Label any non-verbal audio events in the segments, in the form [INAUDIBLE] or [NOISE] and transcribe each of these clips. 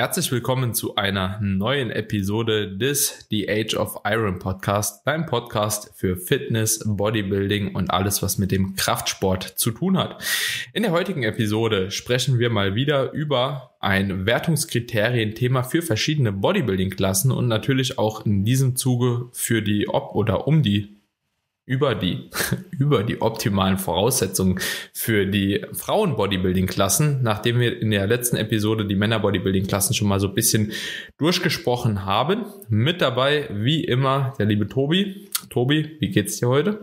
Herzlich willkommen zu einer neuen Episode des The Age of Iron Podcast, beim Podcast für Fitness, Bodybuilding und alles, was mit dem Kraftsport zu tun hat. In der heutigen Episode sprechen wir mal wieder über ein Wertungskriterienthema für verschiedene Bodybuilding-Klassen und natürlich auch in diesem Zuge für die Ob- oder um die über die, [LAUGHS] über die optimalen Voraussetzungen für die Frauen-Bodybuilding-Klassen, nachdem wir in der letzten Episode die Männer-Bodybuilding-Klassen schon mal so ein bisschen durchgesprochen haben. Mit dabei, wie immer, der liebe Tobi. Tobi, wie geht's dir heute?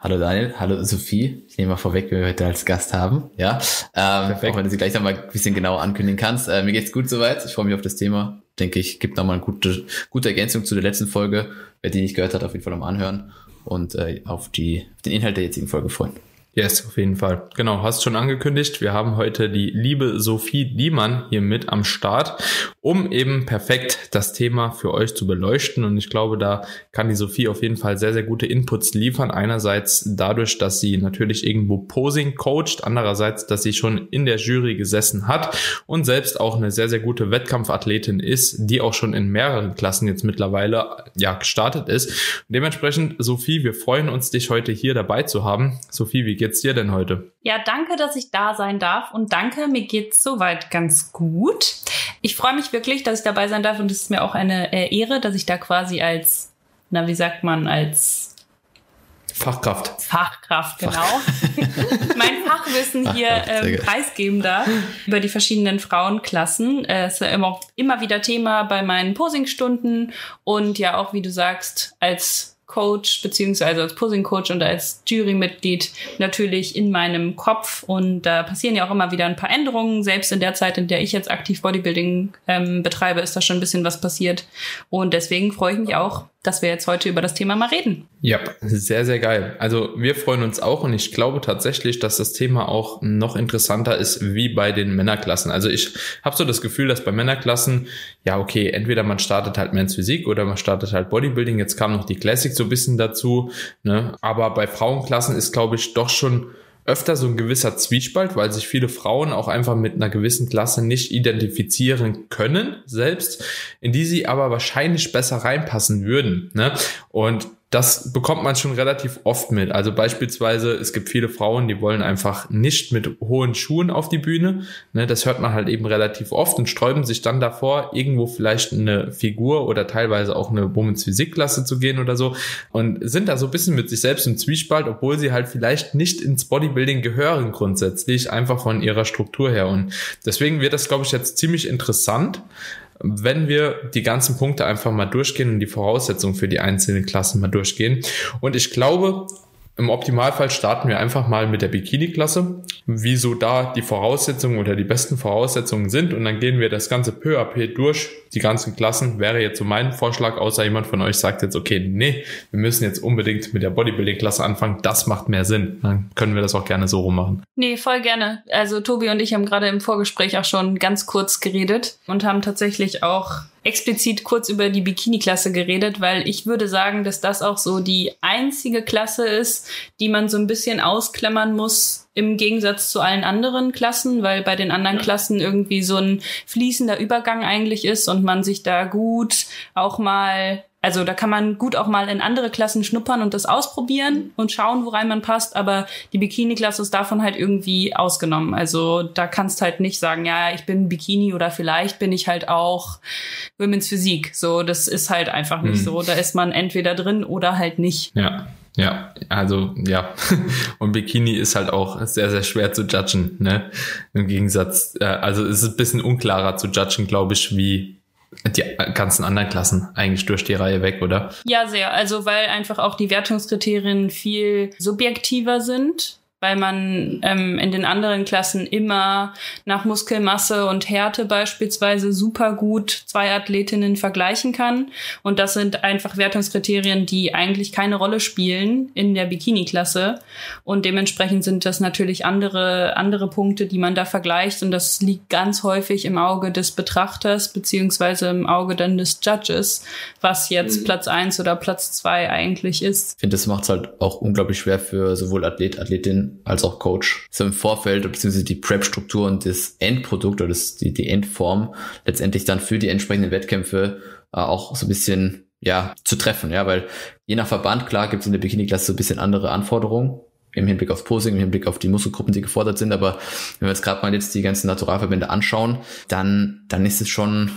Hallo Daniel, hallo Sophie. Ich nehme mal vorweg, wer wir heute als Gast haben. Ja, ähm, auch wenn du sie gleich noch mal ein bisschen genauer ankündigen kannst. Äh, mir geht's gut soweit. Ich freue mich auf das Thema. Denke ich, gibt nochmal eine gute, gute Ergänzung zu der letzten Folge. Wer die nicht gehört hat, auf jeden Fall nochmal anhören und äh, auf, die, auf den Inhalt der jetzigen Folge freuen. Yes, auf jeden Fall. Genau, hast schon angekündigt. Wir haben heute die liebe Sophie Diemann hier mit am Start, um eben perfekt das Thema für euch zu beleuchten. Und ich glaube, da kann die Sophie auf jeden Fall sehr, sehr gute Inputs liefern. Einerseits dadurch, dass sie natürlich irgendwo Posing coacht, andererseits, dass sie schon in der Jury gesessen hat und selbst auch eine sehr, sehr gute Wettkampfathletin ist, die auch schon in mehreren Klassen jetzt mittlerweile ja gestartet ist. dementsprechend, Sophie, wir freuen uns, dich heute hier dabei zu haben. Sophie, wie geht's dir denn heute? Ja, danke, dass ich da sein darf und danke, mir geht's soweit ganz gut. Ich freue mich wirklich, dass ich dabei sein darf und es ist mir auch eine äh, Ehre, dass ich da quasi als, na, wie sagt man, als Fachkraft. Fachkraft, genau. Fach. [LAUGHS] mein Fachwissen hier ähm, preisgeben darf über die verschiedenen Frauenklassen. Äh, es ist ja immer, immer wieder Thema bei meinen Posingstunden und ja auch, wie du sagst, als Coach beziehungsweise als Posing Coach und als Jurymitglied natürlich in meinem Kopf und da passieren ja auch immer wieder ein paar Änderungen. Selbst in der Zeit, in der ich jetzt aktiv Bodybuilding ähm, betreibe, ist da schon ein bisschen was passiert und deswegen freue ich mich auch, dass wir jetzt heute über das Thema mal reden. Ja, sehr, sehr geil. Also wir freuen uns auch und ich glaube tatsächlich, dass das Thema auch noch interessanter ist wie bei den Männerklassen. Also ich habe so das Gefühl, dass bei Männerklassen, ja okay, entweder man startet halt Men's Physik oder man startet halt Bodybuilding. Jetzt kam noch die Classic so ein bisschen dazu. Ne? Aber bei Frauenklassen ist, glaube ich, doch schon öfter so ein gewisser Zwiespalt, weil sich viele Frauen auch einfach mit einer gewissen Klasse nicht identifizieren können selbst, in die sie aber wahrscheinlich besser reinpassen würden. Ne? Und das bekommt man schon relativ oft mit. Also beispielsweise, es gibt viele Frauen, die wollen einfach nicht mit hohen Schuhen auf die Bühne. Ne, das hört man halt eben relativ oft und sträuben sich dann davor, irgendwo vielleicht eine Figur oder teilweise auch eine Womens Physikklasse zu gehen oder so und sind da so ein bisschen mit sich selbst im Zwiespalt, obwohl sie halt vielleicht nicht ins Bodybuilding gehören grundsätzlich, einfach von ihrer Struktur her. Und deswegen wird das, glaube ich, jetzt ziemlich interessant wenn wir die ganzen Punkte einfach mal durchgehen und die Voraussetzungen für die einzelnen Klassen mal durchgehen. Und ich glaube, im Optimalfall starten wir einfach mal mit der Bikini-Klasse, wieso da die Voraussetzungen oder die besten Voraussetzungen sind und dann gehen wir das Ganze peu à peu durch. Die ganzen Klassen wäre jetzt so mein Vorschlag, außer jemand von euch sagt jetzt, okay, nee, wir müssen jetzt unbedingt mit der Bodybuilding-Klasse anfangen, das macht mehr Sinn. Dann können wir das auch gerne so rummachen. Nee, voll gerne. Also Tobi und ich haben gerade im Vorgespräch auch schon ganz kurz geredet und haben tatsächlich auch explizit kurz über die Bikini-Klasse geredet, weil ich würde sagen, dass das auch so die einzige Klasse ist, die man so ein bisschen ausklammern muss im Gegensatz zu allen anderen Klassen, weil bei den anderen ja. Klassen irgendwie so ein fließender Übergang eigentlich ist und man sich da gut auch mal also da kann man gut auch mal in andere Klassen schnuppern und das ausprobieren und schauen, worein man passt. Aber die Bikini-Klasse ist davon halt irgendwie ausgenommen. Also da kannst halt nicht sagen, ja, ich bin Bikini oder vielleicht bin ich halt auch Women's Physik. So, das ist halt einfach nicht hm. so. Da ist man entweder drin oder halt nicht. Ja. Ja, also ja. [LAUGHS] Und Bikini ist halt auch sehr, sehr schwer zu judgen, ne? Im Gegensatz, äh, also es ist ein bisschen unklarer zu judgen, glaube ich, wie die ganzen anderen Klassen eigentlich durch die Reihe weg, oder? Ja, sehr. Also weil einfach auch die Wertungskriterien viel subjektiver sind weil man ähm, in den anderen Klassen immer nach Muskelmasse und Härte beispielsweise super gut zwei Athletinnen vergleichen kann. Und das sind einfach Wertungskriterien, die eigentlich keine Rolle spielen in der Bikini-Klasse. Und dementsprechend sind das natürlich andere, andere Punkte, die man da vergleicht. Und das liegt ganz häufig im Auge des Betrachters beziehungsweise im Auge dann des Judges, was jetzt mhm. Platz eins oder Platz zwei eigentlich ist. Ich finde, das macht es halt auch unglaublich schwer für sowohl Athlet, Athletin Als auch Coach so im Vorfeld beziehungsweise die Prep-Struktur und das Endprodukt oder das, die, die Endform letztendlich dann für die entsprechenden Wettkämpfe äh, auch so ein bisschen ja zu treffen, ja, weil je nach Verband klar gibt es in der Bikini-Klasse so ein bisschen andere Anforderungen im Hinblick auf Posing, im Hinblick auf die Muskelgruppen, die gefordert sind. Aber wenn wir uns gerade mal jetzt die ganzen Naturalverbände anschauen, dann, dann ist es schon,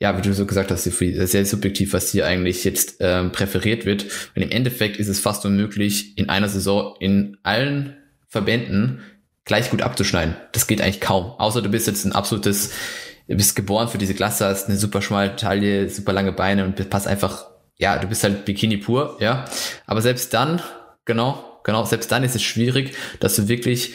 ja, wie du so gesagt hast, sehr subjektiv, was hier eigentlich jetzt ähm, präferiert wird. Und im Endeffekt ist es fast unmöglich, in einer Saison in allen Verbänden gleich gut abzuschneiden. Das geht eigentlich kaum. Außer du bist jetzt ein absolutes, du bist geboren für diese Klasse, hast eine super schmale Taille, super lange Beine und passt einfach, ja, du bist halt Bikini pur, ja. Aber selbst dann, genau, genau, selbst dann ist es schwierig, dass du wirklich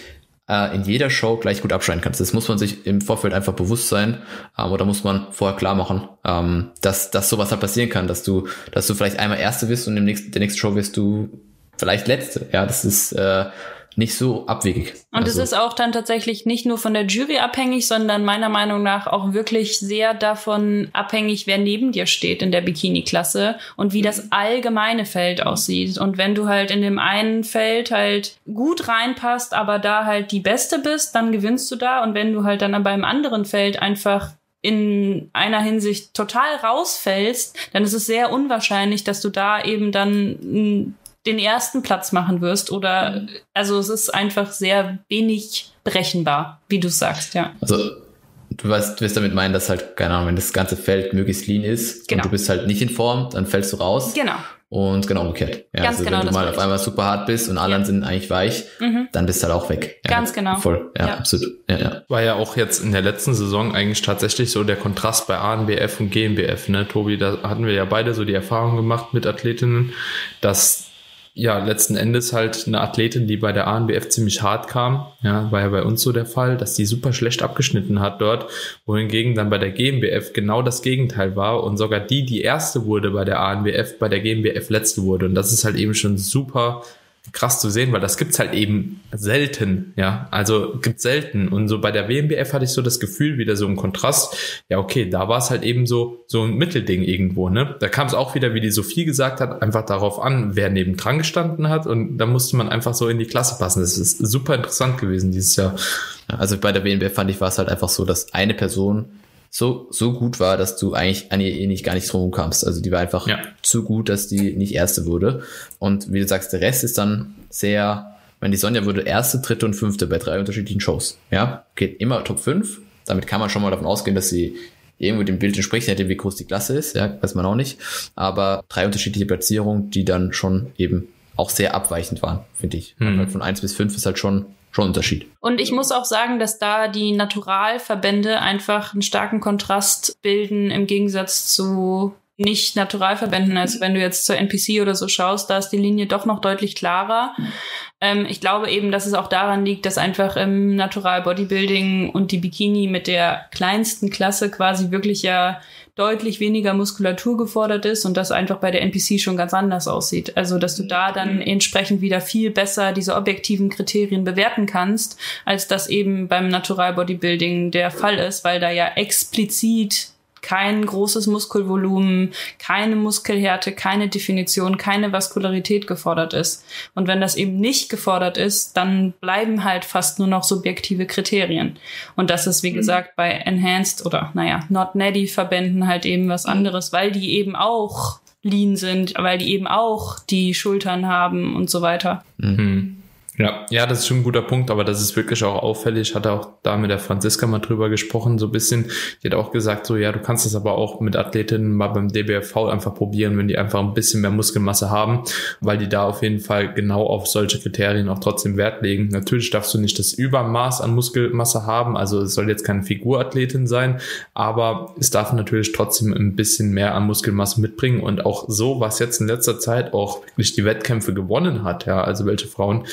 äh, in jeder Show gleich gut abschneiden kannst. Das muss man sich im Vorfeld einfach bewusst sein, ähm, oder muss man vorher klar machen, ähm, dass, dass sowas halt passieren kann, dass du, dass du vielleicht einmal Erste bist und im nächsten, der nächsten Show wirst du vielleicht Letzte. Ja, das ist, äh, nicht so abwegig. Und also. es ist auch dann tatsächlich nicht nur von der Jury abhängig, sondern meiner Meinung nach auch wirklich sehr davon abhängig, wer neben dir steht in der Bikini-Klasse und wie das allgemeine Feld aussieht. Und wenn du halt in dem einen Feld halt gut reinpasst, aber da halt die Beste bist, dann gewinnst du da. Und wenn du halt dann beim anderen Feld einfach in einer Hinsicht total rausfällst, dann ist es sehr unwahrscheinlich, dass du da eben dann den ersten Platz machen wirst oder mhm. also es ist einfach sehr wenig berechenbar, wie du sagst, ja. Also du weißt, du wirst damit meinen, dass halt, keine Ahnung, wenn das ganze Feld möglichst lean ist genau. und du bist halt nicht in Form, dann fällst du raus. Genau. Und genau umgekehrt. Ja, Ganz also genau. Wenn du mal auf einmal super hart bist und alle ja. sind eigentlich weich, mhm. dann bist du halt auch weg. Ja, Ganz genau. Voll. Ja, ja, absolut. Ja, ja. War ja auch jetzt in der letzten Saison eigentlich tatsächlich so der Kontrast bei ANBF und GmbF, ne? Tobi, da hatten wir ja beide so die Erfahrung gemacht mit Athletinnen, dass ja, letzten Endes halt eine Athletin, die bei der ANBF ziemlich hart kam. Ja, war ja bei uns so der Fall, dass die super schlecht abgeschnitten hat dort, wohingegen dann bei der GmbF genau das Gegenteil war und sogar die, die erste wurde bei der ANBF, bei der GmbF letzte wurde. Und das ist halt eben schon super krass zu sehen, weil das gibt's halt eben selten, ja, also gibt's selten. Und so bei der WMBF hatte ich so das Gefühl wieder so ein Kontrast, ja okay, da war es halt eben so so ein Mittelding irgendwo, ne, da kam es auch wieder, wie die Sophie gesagt hat, einfach darauf an, wer neben dran gestanden hat. Und da musste man einfach so in die Klasse passen, das ist super interessant gewesen dieses Jahr. Also bei der WMBF fand ich war es halt einfach so, dass eine Person so, so gut war, dass du eigentlich an ihr eh nicht gar nicht drum kamst. Also die war einfach ja. zu gut, dass die nicht erste wurde. Und wie du sagst, der Rest ist dann sehr, wenn die Sonja wurde erste, dritte und fünfte bei drei unterschiedlichen Shows. Ja, geht immer Top 5. Damit kann man schon mal davon ausgehen, dass sie irgendwo dem Bild entspricht, hätte wie groß die Klasse ist, ja, weiß man auch nicht. Aber drei unterschiedliche Platzierungen, die dann schon eben auch sehr abweichend waren, finde ich. Mhm. Von eins bis fünf ist halt schon schon Unterschied. Und ich muss auch sagen, dass da die Naturalverbände einfach einen starken Kontrast bilden im Gegensatz zu nicht Naturalverbänden. Also wenn du jetzt zur NPC oder so schaust, da ist die Linie doch noch deutlich klarer. Ähm, ich glaube eben, dass es auch daran liegt, dass einfach im Natural Bodybuilding und die Bikini mit der kleinsten Klasse quasi wirklich ja deutlich weniger Muskulatur gefordert ist und das einfach bei der NPC schon ganz anders aussieht. Also, dass du da dann mhm. entsprechend wieder viel besser diese objektiven Kriterien bewerten kannst, als das eben beim Natural Bodybuilding der Fall ist, weil da ja explizit kein großes Muskelvolumen, keine Muskelhärte, keine Definition, keine Vaskularität gefordert ist. Und wenn das eben nicht gefordert ist, dann bleiben halt fast nur noch subjektive Kriterien. Und das ist, wie mhm. gesagt, bei Enhanced oder, naja, Not Natty Verbänden halt eben was anderes, weil die eben auch lean sind, weil die eben auch die Schultern haben und so weiter. Mhm. Ja, ja, das ist schon ein guter Punkt, aber das ist wirklich auch auffällig. Ich hatte auch da mit der Franziska mal drüber gesprochen, so ein bisschen. Die hat auch gesagt, so, ja, du kannst das aber auch mit Athletinnen mal beim DBFV einfach probieren, wenn die einfach ein bisschen mehr Muskelmasse haben, weil die da auf jeden Fall genau auf solche Kriterien auch trotzdem Wert legen. Natürlich darfst du nicht das Übermaß an Muskelmasse haben, also es soll jetzt keine Figurathletin sein, aber es darf natürlich trotzdem ein bisschen mehr an Muskelmasse mitbringen und auch so, was jetzt in letzter Zeit auch wirklich die Wettkämpfe gewonnen hat, ja, also welche Frauen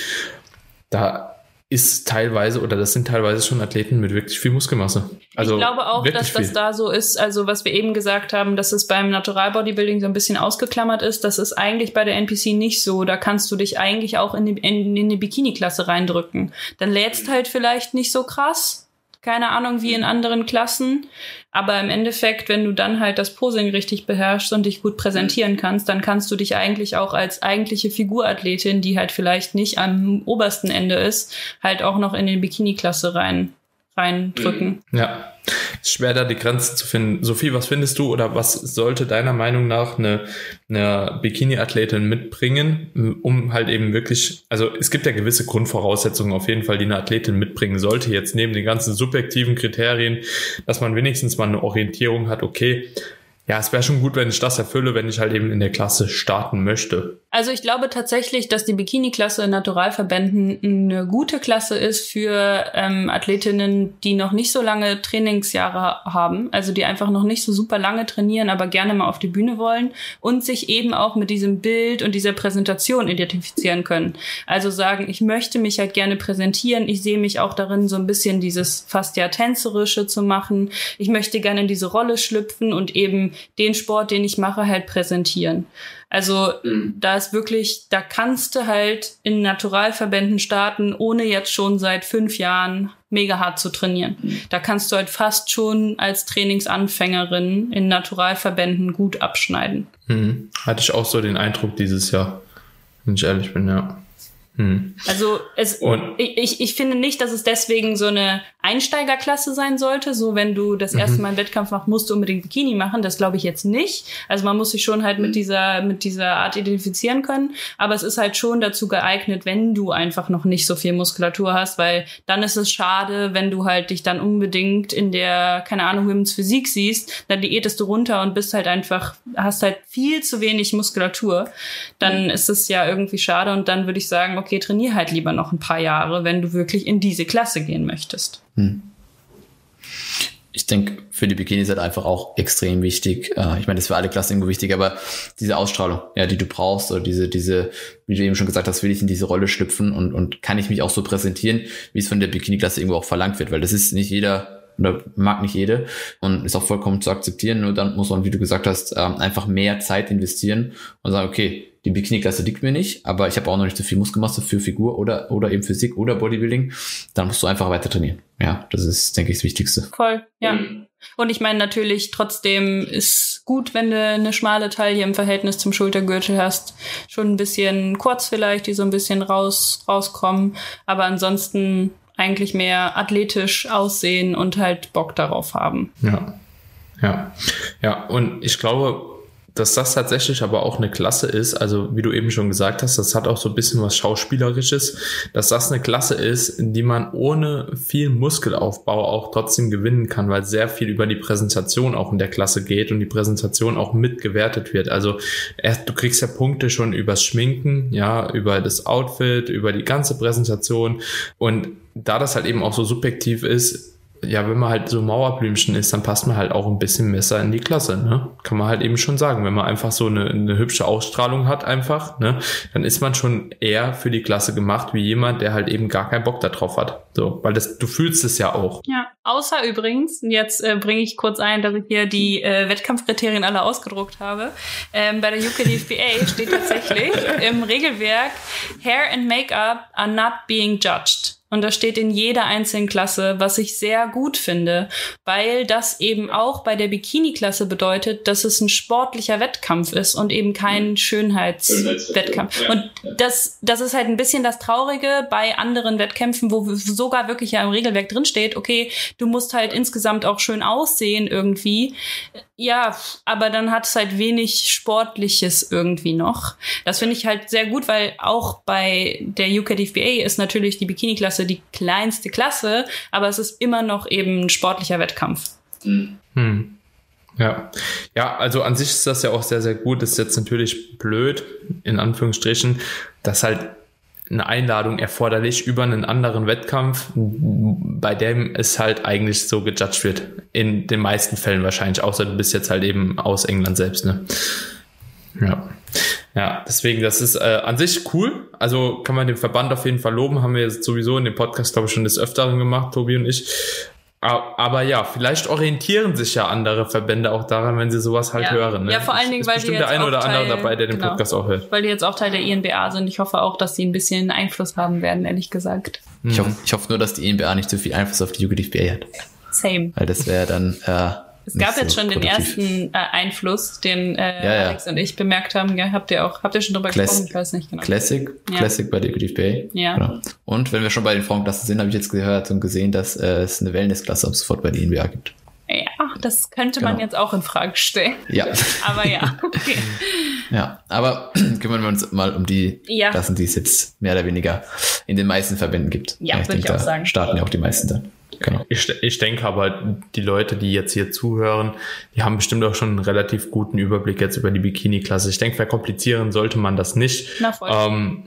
da ist teilweise oder das sind teilweise schon Athleten mit wirklich viel Muskelmasse. Also ich glaube auch, dass viel. das da so ist, also was wir eben gesagt haben, dass es beim Natural Bodybuilding so ein bisschen ausgeklammert ist, das ist eigentlich bei der NPC nicht so. Da kannst du dich eigentlich auch in die, in, in die Bikini-Klasse reindrücken. Dann lädst halt vielleicht nicht so krass, keine Ahnung wie in anderen Klassen. Aber im Endeffekt, wenn du dann halt das Posing richtig beherrschst und dich gut präsentieren kannst, dann kannst du dich eigentlich auch als eigentliche Figurathletin, die halt vielleicht nicht am obersten Ende ist, halt auch noch in den Bikini-Klasse rein reindrücken. Ja, ist schwer da die Grenze zu finden. Sophie, was findest du oder was sollte deiner Meinung nach eine, eine Bikini-Athletin mitbringen, um halt eben wirklich, also es gibt ja gewisse Grundvoraussetzungen auf jeden Fall, die eine Athletin mitbringen sollte, jetzt neben den ganzen subjektiven Kriterien, dass man wenigstens mal eine Orientierung hat, okay, ja, es wäre schon gut, wenn ich das erfülle, wenn ich halt eben in der Klasse starten möchte. Also ich glaube tatsächlich, dass die Bikini-Klasse in Naturalverbänden eine gute Klasse ist für ähm, Athletinnen, die noch nicht so lange Trainingsjahre haben, also die einfach noch nicht so super lange trainieren, aber gerne mal auf die Bühne wollen und sich eben auch mit diesem Bild und dieser Präsentation identifizieren können. Also sagen, ich möchte mich halt gerne präsentieren, ich sehe mich auch darin, so ein bisschen dieses fast ja tänzerische zu machen. Ich möchte gerne in diese Rolle schlüpfen und eben den Sport, den ich mache, halt präsentieren. Also mhm. da ist wirklich, da kannst du halt in Naturalverbänden starten, ohne jetzt schon seit fünf Jahren mega hart zu trainieren. Mhm. Da kannst du halt fast schon als Trainingsanfängerin in Naturalverbänden gut abschneiden. Mhm. Hatte ich auch so den Eindruck dieses Jahr, wenn ich ehrlich bin, ja. Hm. Also es, ich, ich finde nicht, dass es deswegen so eine Einsteigerklasse sein sollte. So wenn du das mhm. erste Mal einen Wettkampf machst, musst du unbedingt Bikini machen. Das glaube ich jetzt nicht. Also man muss sich schon halt mit dieser mit dieser Art identifizieren können. Aber es ist halt schon dazu geeignet, wenn du einfach noch nicht so viel Muskulatur hast, weil dann ist es schade, wenn du halt dich dann unbedingt in der keine Ahnung Women's Physik siehst, dann diätest du runter und bist halt einfach hast halt viel zu wenig Muskulatur. Dann mhm. ist es ja irgendwie schade und dann würde ich sagen okay, trainier halt lieber noch ein paar Jahre, wenn du wirklich in diese Klasse gehen möchtest. Hm. Ich denke, für die Bikini ist halt einfach auch extrem wichtig. Äh, ich meine, das ist für alle Klassen irgendwo wichtig, aber diese Ausstrahlung, ja, die du brauchst, oder diese, diese, wie du eben schon gesagt hast, will ich in diese Rolle schlüpfen und, und kann ich mich auch so präsentieren, wie es von der Bikini-Klasse irgendwo auch verlangt wird, weil das ist nicht jeder oder mag nicht jede und ist auch vollkommen zu akzeptieren. Nur dann muss man, wie du gesagt hast, ähm, einfach mehr Zeit investieren und sagen, okay, die Bikini-Klasse liegt mir nicht, aber ich habe auch noch nicht so viel Muskelmasse für Figur oder, oder eben Physik oder Bodybuilding, dann musst du einfach weiter trainieren. Ja, das ist, denke ich, das Wichtigste. Voll, ja. Und ich meine natürlich, trotzdem ist gut, wenn du eine schmale Taille im Verhältnis zum Schultergürtel hast. Schon ein bisschen kurz vielleicht, die so ein bisschen raus, rauskommen. Aber ansonsten eigentlich mehr athletisch aussehen und halt Bock darauf haben. Ja. Ja. Ja, und ich glaube, dass das tatsächlich aber auch eine Klasse ist, also wie du eben schon gesagt hast, das hat auch so ein bisschen was Schauspielerisches, dass das eine Klasse ist, die man ohne viel Muskelaufbau auch trotzdem gewinnen kann, weil sehr viel über die Präsentation auch in der Klasse geht und die Präsentation auch mitgewertet wird. Also erst, du kriegst ja Punkte schon übers Schminken, ja, über das Outfit, über die ganze Präsentation und da das halt eben auch so subjektiv ist, ja, wenn man halt so Mauerblümchen ist, dann passt man halt auch ein bisschen besser in die Klasse, ne? Kann man halt eben schon sagen. Wenn man einfach so eine, eine hübsche Ausstrahlung hat einfach, ne? Dann ist man schon eher für die Klasse gemacht, wie jemand, der halt eben gar keinen Bock darauf hat. So, weil das, du fühlst es ja auch. Ja, außer übrigens, jetzt äh, bringe ich kurz ein, dass ich hier die äh, Wettkampfkriterien alle ausgedruckt habe. Ähm, bei der UKDFBA steht tatsächlich [LAUGHS] im Regelwerk, Hair and Makeup are not being judged. Und das steht in jeder einzelnen Klasse, was ich sehr gut finde, weil das eben auch bei der Bikini-Klasse bedeutet, dass es ein sportlicher Wettkampf ist und eben kein mhm. Schönheitswettkampf. Und das, das ist halt ein bisschen das Traurige bei anderen Wettkämpfen, wo sogar wirklich ja im Regelwerk drinsteht, okay, du musst halt insgesamt auch schön aussehen irgendwie. Ja, aber dann hat es halt wenig Sportliches irgendwie noch. Das finde ich halt sehr gut, weil auch bei der UKDFBA ist natürlich die Bikini-Klasse die kleinste Klasse, aber es ist immer noch eben ein sportlicher Wettkampf. Hm. Ja. Ja, also an sich ist das ja auch sehr, sehr gut. Das ist jetzt natürlich blöd, in Anführungsstrichen, dass halt eine Einladung erforderlich über einen anderen Wettkampf, bei dem es halt eigentlich so gejudged wird. In den meisten Fällen wahrscheinlich, außer du bist jetzt halt eben aus England selbst, ne? Ja. Ja, deswegen, das ist äh, an sich cool. Also kann man den Verband auf jeden Fall loben. Haben wir jetzt sowieso in dem Podcast, glaube ich, schon des Öfteren gemacht, Tobi und ich. Aber ja, vielleicht orientieren sich ja andere Verbände auch daran, wenn sie sowas halt ja. hören. Ne? Ja, vor allen Dingen, ist weil bestimmt der eine oder Teil, andere dabei, der den genau, Podcast auch hört. Weil die jetzt auch Teil der INBA sind. Ich hoffe auch, dass sie ein bisschen Einfluss haben werden, ehrlich gesagt. Ich, hoffe, ich hoffe nur, dass die EMBA nicht zu viel Einfluss auf die UGDFBA hat. Same. Weil das wäre dann äh, es gab jetzt so schon produktiv. den ersten äh, Einfluss, den äh, ja, ja. Alex und ich bemerkt haben. Ja, habt ihr auch, habt ihr schon drüber Class gesprochen? Ich weiß nicht genau. Classic, ja. Classic bei der Bay. Ja. Genau. Und wenn wir schon bei den Frauenklassen sind, habe ich jetzt gehört und gesehen, dass äh, es eine Wellnessklasse ab sofort bei der NBA gibt. Ja, das könnte genau. man jetzt auch in Frage stellen. Ja. [LAUGHS] aber ja, okay. Ja, aber [CLEARS THROAT] kümmern wir uns mal um die ja. Klassen, die es jetzt mehr oder weniger in den meisten Verbänden gibt. Ja, würde ich auch sagen. Starten ja auch die meisten dann. Genau. Ich, ich denke aber, die Leute, die jetzt hier zuhören, die haben bestimmt auch schon einen relativ guten Überblick jetzt über die Bikini-Klasse. Ich denke, verkomplizieren sollte man das nicht. Na, voll. Ähm,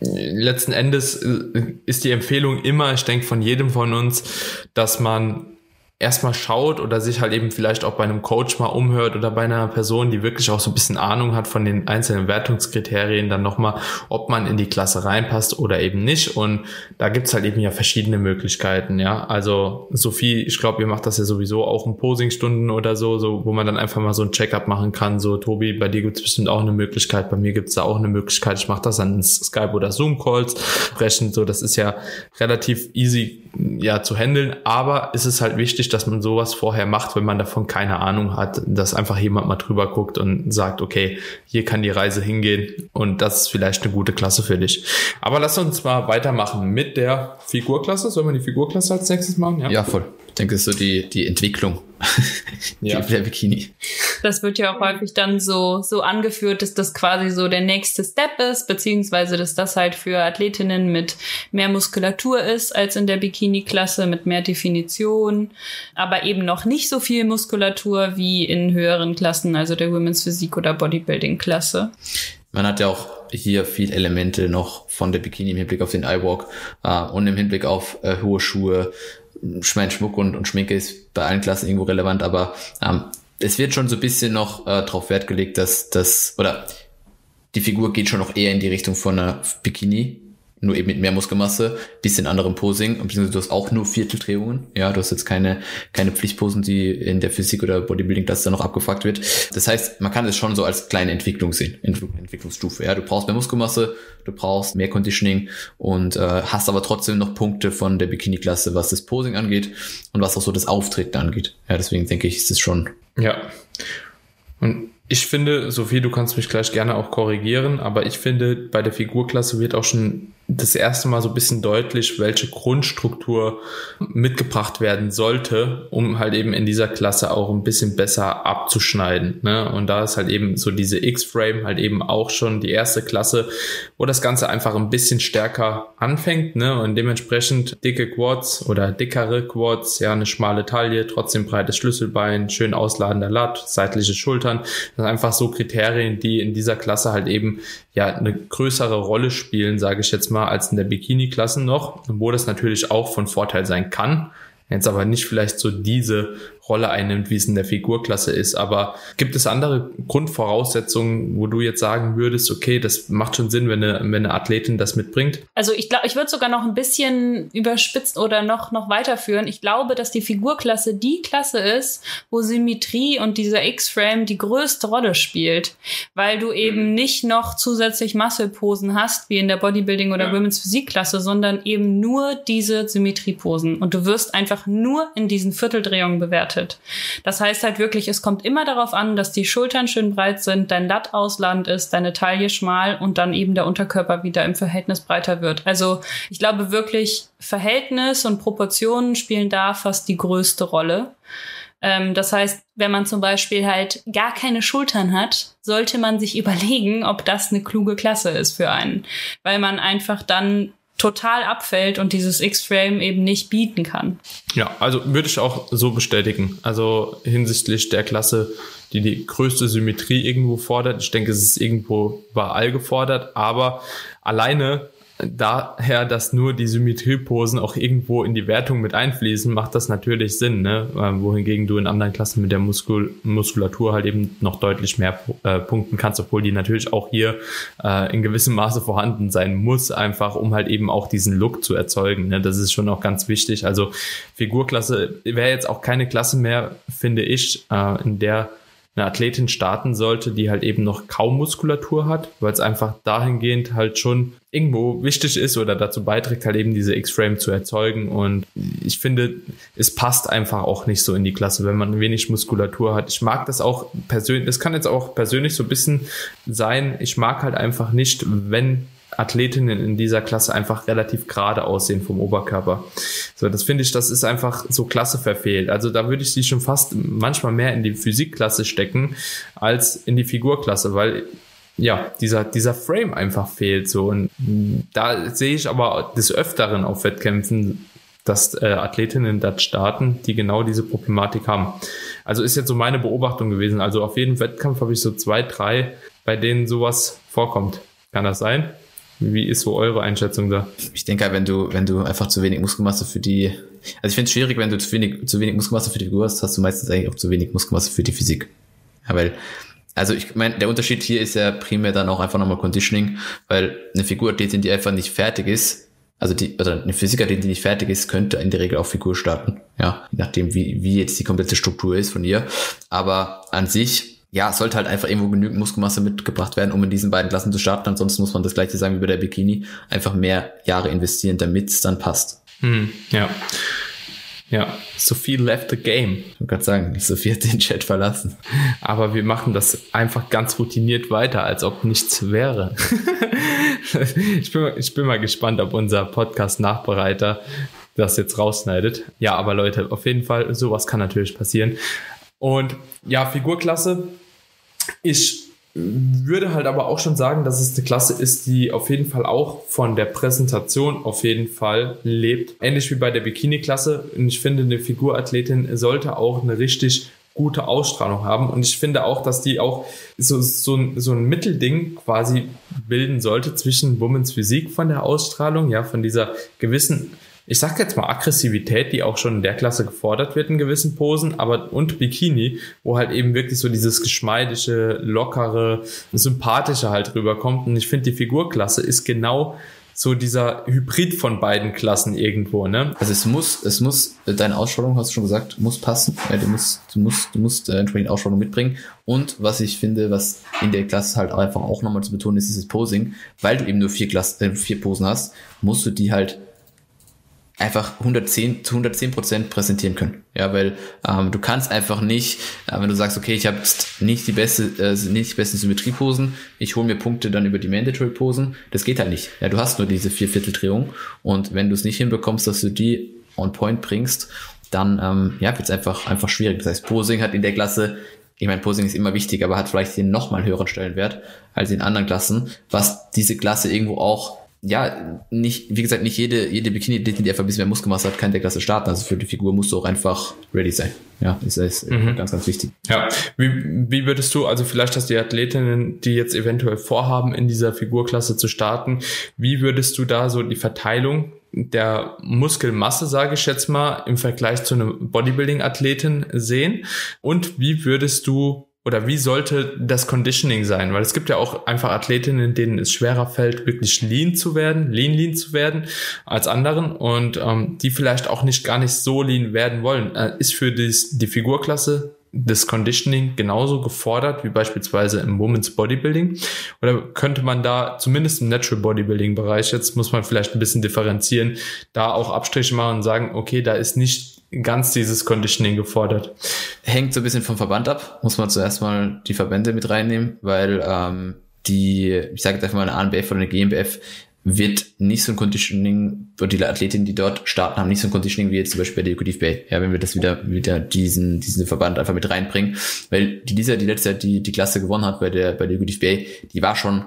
letzten Endes äh, ist die Empfehlung immer, ich denke von jedem von uns, dass man erstmal schaut oder sich halt eben vielleicht auch bei einem Coach mal umhört oder bei einer Person, die wirklich auch so ein bisschen Ahnung hat von den einzelnen Wertungskriterien, dann nochmal, ob man in die Klasse reinpasst oder eben nicht. Und da gibt's halt eben ja verschiedene Möglichkeiten, ja. Also Sophie, ich glaube, ihr macht das ja sowieso auch in Posingstunden oder so, so, wo man dann einfach mal so ein Checkup machen kann. So, Tobi, bei dir gibt's bestimmt auch eine Möglichkeit, bei mir gibt's da auch eine Möglichkeit. Ich mache das an Skype oder Zoom-Calls sprechen. So, das ist ja relativ easy ja zu handeln, aber ist es halt wichtig, dass man sowas vorher macht, wenn man davon keine Ahnung hat, dass einfach jemand mal drüber guckt und sagt, okay, hier kann die Reise hingehen und das ist vielleicht eine gute Klasse für dich. Aber lass uns mal weitermachen mit der Figurklasse. Sollen wir die Figurklasse als nächstes machen? Ja, ja voll. Ich denke, es ist so die, die Entwicklung [LAUGHS] ja. der Bikini. Das wird ja auch häufig dann so, so angeführt, dass das quasi so der nächste Step ist, beziehungsweise dass das halt für Athletinnen mit mehr Muskulatur ist als in der Bikini-Klasse, mit mehr Definition, aber eben noch nicht so viel Muskulatur wie in höheren Klassen, also der Women's Physik oder Bodybuilding-Klasse. Man hat ja auch hier viel Elemente noch von der Bikini im Hinblick auf den Eyewalk äh, und im Hinblick auf äh, hohe Schuhe, ich meine, Schmuck und, und Schminke ist bei allen Klassen irgendwo relevant, aber ähm, es wird schon so ein bisschen noch äh, darauf Wert gelegt, dass das, oder die Figur geht schon noch eher in die Richtung von einer Bikini, nur eben mit mehr Muskelmasse, bisschen anderem Posing, beziehungsweise du hast auch nur Vierteldrehungen, ja, du hast jetzt keine, keine Pflichtposen, die in der Physik oder Bodybuilding das dann noch abgefragt wird. Das heißt, man kann es schon so als kleine Entwicklung sehen, Entwicklungsstufe, ja, du brauchst mehr Muskelmasse, du brauchst mehr Conditioning und äh, hast aber trotzdem noch Punkte von der Bikini-Klasse, was das Posing angeht und was auch so das Auftreten angeht. Ja, deswegen denke ich, ist es schon. Ja. Und ich finde, Sophie, du kannst mich gleich gerne auch korrigieren, aber ich finde, bei der Figurklasse wird auch schon das erste Mal so ein bisschen deutlich, welche Grundstruktur mitgebracht werden sollte, um halt eben in dieser Klasse auch ein bisschen besser abzuschneiden. Ne? Und da ist halt eben so diese X-Frame halt eben auch schon die erste Klasse, wo das Ganze einfach ein bisschen stärker anfängt ne? und dementsprechend dicke Quads oder dickere Quads, ja, eine schmale Taille, trotzdem breites Schlüsselbein, schön ausladender Lat, seitliche Schultern. Das sind einfach so Kriterien, die in dieser Klasse halt eben ja eine größere Rolle spielen, sage ich jetzt mal, als in der Bikini-Klasse noch, wo das natürlich auch von Vorteil sein kann. Jetzt aber nicht vielleicht so diese Rolle einnimmt, wie es in der Figurklasse ist. Aber gibt es andere Grundvoraussetzungen, wo du jetzt sagen würdest, okay, das macht schon Sinn, wenn eine, wenn eine Athletin das mitbringt? Also ich glaube, ich würde sogar noch ein bisschen überspitzt oder noch, noch weiterführen. Ich glaube, dass die Figurklasse die Klasse ist, wo Symmetrie und dieser X-Frame die größte Rolle spielt, weil du eben nicht noch zusätzlich Muscle-Posen hast, wie in der Bodybuilding- oder ja. Women's Physik-Klasse, sondern eben nur diese Symmetrieposen. Und du wirst einfach nur in diesen Vierteldrehungen bewertet bewertet. Das heißt halt wirklich, es kommt immer darauf an, dass die Schultern schön breit sind, dein Latt ausladend ist, deine Taille schmal und dann eben der Unterkörper wieder im Verhältnis breiter wird. Also ich glaube wirklich, Verhältnis und Proportionen spielen da fast die größte Rolle. Ähm, das heißt, wenn man zum Beispiel halt gar keine Schultern hat, sollte man sich [LAUGHS] überlegen, ob das eine kluge Klasse ist für einen, weil man einfach dann total abfällt und dieses X-Frame eben nicht bieten kann. Ja, also würde ich auch so bestätigen. Also hinsichtlich der Klasse, die die größte Symmetrie irgendwo fordert. Ich denke, es ist irgendwo überall gefordert, aber alleine daher, dass nur die Symmetrieposen auch irgendwo in die Wertung mit einfließen, macht das natürlich Sinn, ne? Ähm, wohingegen du in anderen Klassen mit der Muskul Muskulatur halt eben noch deutlich mehr äh, punkten kannst, obwohl die natürlich auch hier äh, in gewissem Maße vorhanden sein muss, einfach um halt eben auch diesen Look zu erzeugen. Ne? Das ist schon auch ganz wichtig. Also Figurklasse wäre jetzt auch keine Klasse mehr, finde ich, äh, in der eine Athletin starten sollte, die halt eben noch kaum Muskulatur hat, weil es einfach dahingehend halt schon irgendwo wichtig ist oder dazu beiträgt, halt eben diese X-Frame zu erzeugen. Und ich finde, es passt einfach auch nicht so in die Klasse, wenn man wenig Muskulatur hat. Ich mag das auch persönlich, das kann jetzt auch persönlich so ein bisschen sein. Ich mag halt einfach nicht, wenn Athletinnen in dieser Klasse einfach relativ gerade aussehen vom Oberkörper. So, das finde ich, das ist einfach so Klasse verfehlt. Also da würde ich sie schon fast manchmal mehr in die Physikklasse stecken als in die Figurklasse, weil ja, dieser, dieser Frame einfach fehlt so. Und da sehe ich aber des Öfteren auf Wettkämpfen, dass äh, Athletinnen dort starten, die genau diese Problematik haben. Also ist jetzt so meine Beobachtung gewesen. Also auf jedem Wettkampf habe ich so zwei, drei, bei denen sowas vorkommt. Kann das sein? Wie ist so eure Einschätzung da? Ich denke, wenn du, wenn du einfach zu wenig Muskelmasse für die, also ich finde es schwierig, wenn du zu wenig, zu wenig Muskelmasse für die Figur hast, hast du meistens eigentlich auch zu wenig Muskelmasse für die Physik. Ja, weil, also ich meine, der Unterschied hier ist ja primär dann auch einfach nochmal Conditioning, weil eine Figurathletin, die einfach nicht fertig ist, also die, oder eine Physikerin, die nicht fertig ist, könnte in der Regel auch Figur starten. Ja, nachdem, wie, wie jetzt die komplette Struktur ist von ihr. Aber an sich ja, es sollte halt einfach irgendwo genügend Muskelmasse mitgebracht werden, um in diesen beiden Klassen zu starten. Ansonsten muss man das gleiche sagen wie bei der Bikini. Einfach mehr Jahre investieren, damit es dann passt. Hm, ja. Ja, Sophie left the game. Ich kann sagen, Sophie hat den Chat verlassen. Aber wir machen das einfach ganz routiniert weiter, als ob nichts wäre. [LAUGHS] ich, bin, ich bin mal gespannt, ob unser Podcast-Nachbereiter das jetzt rausschneidet. Ja, aber Leute, auf jeden Fall, sowas kann natürlich passieren. Und ja, Figurklasse ich würde halt aber auch schon sagen, dass es eine Klasse ist, die auf jeden Fall auch von der Präsentation auf jeden Fall lebt. Ähnlich wie bei der Bikini-Klasse. Und ich finde, eine Figurathletin sollte auch eine richtig gute Ausstrahlung haben. Und ich finde auch, dass die auch so, so, so ein Mittelding quasi bilden sollte zwischen Women's Physik von der Ausstrahlung, ja, von dieser gewissen ich sag jetzt mal Aggressivität, die auch schon in der Klasse gefordert wird in gewissen Posen, aber und Bikini, wo halt eben wirklich so dieses geschmeidige, lockere, sympathische halt rüberkommt. Und ich finde, die Figurklasse ist genau so dieser Hybrid von beiden Klassen irgendwo, ne? Also es muss, es muss, deine Ausstrahlung, hast du schon gesagt, muss passen. Ja, du musst, du musst, du musst äh, entsprechend Ausstrahlung mitbringen. Und was ich finde, was in der Klasse halt einfach auch nochmal zu betonen ist, ist das Posing. Weil du eben nur vier, Klasse, äh, vier Posen hast, musst du die halt einfach 110 zu 110 Prozent präsentieren können. Ja, weil ähm, du kannst einfach nicht, äh, wenn du sagst, okay, ich habe nicht die beste, äh, nicht die besten Symmetrieposen, ich hole mir Punkte dann über die Mandatory Posen, das geht halt nicht. Ja, du hast nur diese vier Vierteldrehung und wenn du es nicht hinbekommst, dass du die on Point bringst, dann ähm, ja, wird es einfach einfach schwierig. Das heißt, Posing hat in der Klasse ich meine, Posing ist immer wichtig, aber hat vielleicht den nochmal höheren Stellenwert als in anderen Klassen, was diese Klasse irgendwo auch ja, nicht, wie gesagt, nicht jede, jede Bikini, die einfach ein bisschen mehr Muskelmasse hat, kann der Klasse starten. Also für die Figur musst du auch einfach ready sein. Ja, ist, ist mhm. ganz, ganz wichtig. Ja, wie, wie würdest du, also vielleicht hast du die Athletinnen, die jetzt eventuell vorhaben, in dieser Figurklasse zu starten, wie würdest du da so die Verteilung der Muskelmasse, sage ich jetzt mal, im Vergleich zu einem Bodybuilding-Athletin sehen? Und wie würdest du oder wie sollte das Conditioning sein? Weil es gibt ja auch einfach Athletinnen, denen es schwerer fällt, wirklich lean zu werden, lean lean zu werden als anderen und ähm, die vielleicht auch nicht gar nicht so lean werden wollen. Äh, ist für dies, die Figurklasse das Conditioning genauso gefordert wie beispielsweise im Women's Bodybuilding? Oder könnte man da zumindest im Natural Bodybuilding Bereich, jetzt muss man vielleicht ein bisschen differenzieren, da auch Abstriche machen und sagen, okay, da ist nicht ganz dieses Conditioning gefordert. Hängt so ein bisschen vom Verband ab. Muss man zuerst mal die Verbände mit reinnehmen, weil ähm, die, ich sage jetzt einfach mal eine ANBF oder eine GmbF wird nicht so ein Conditioning, oder die Athletinnen, die dort starten, haben nicht so ein Conditioning wie jetzt zum Beispiel bei der Equative Bay. Ja, wenn wir das wieder, wieder diesen, diesen Verband einfach mit reinbringen. Weil die dieser, die letzte die, die Klasse gewonnen hat bei der, bei der Equative Bay, die war schon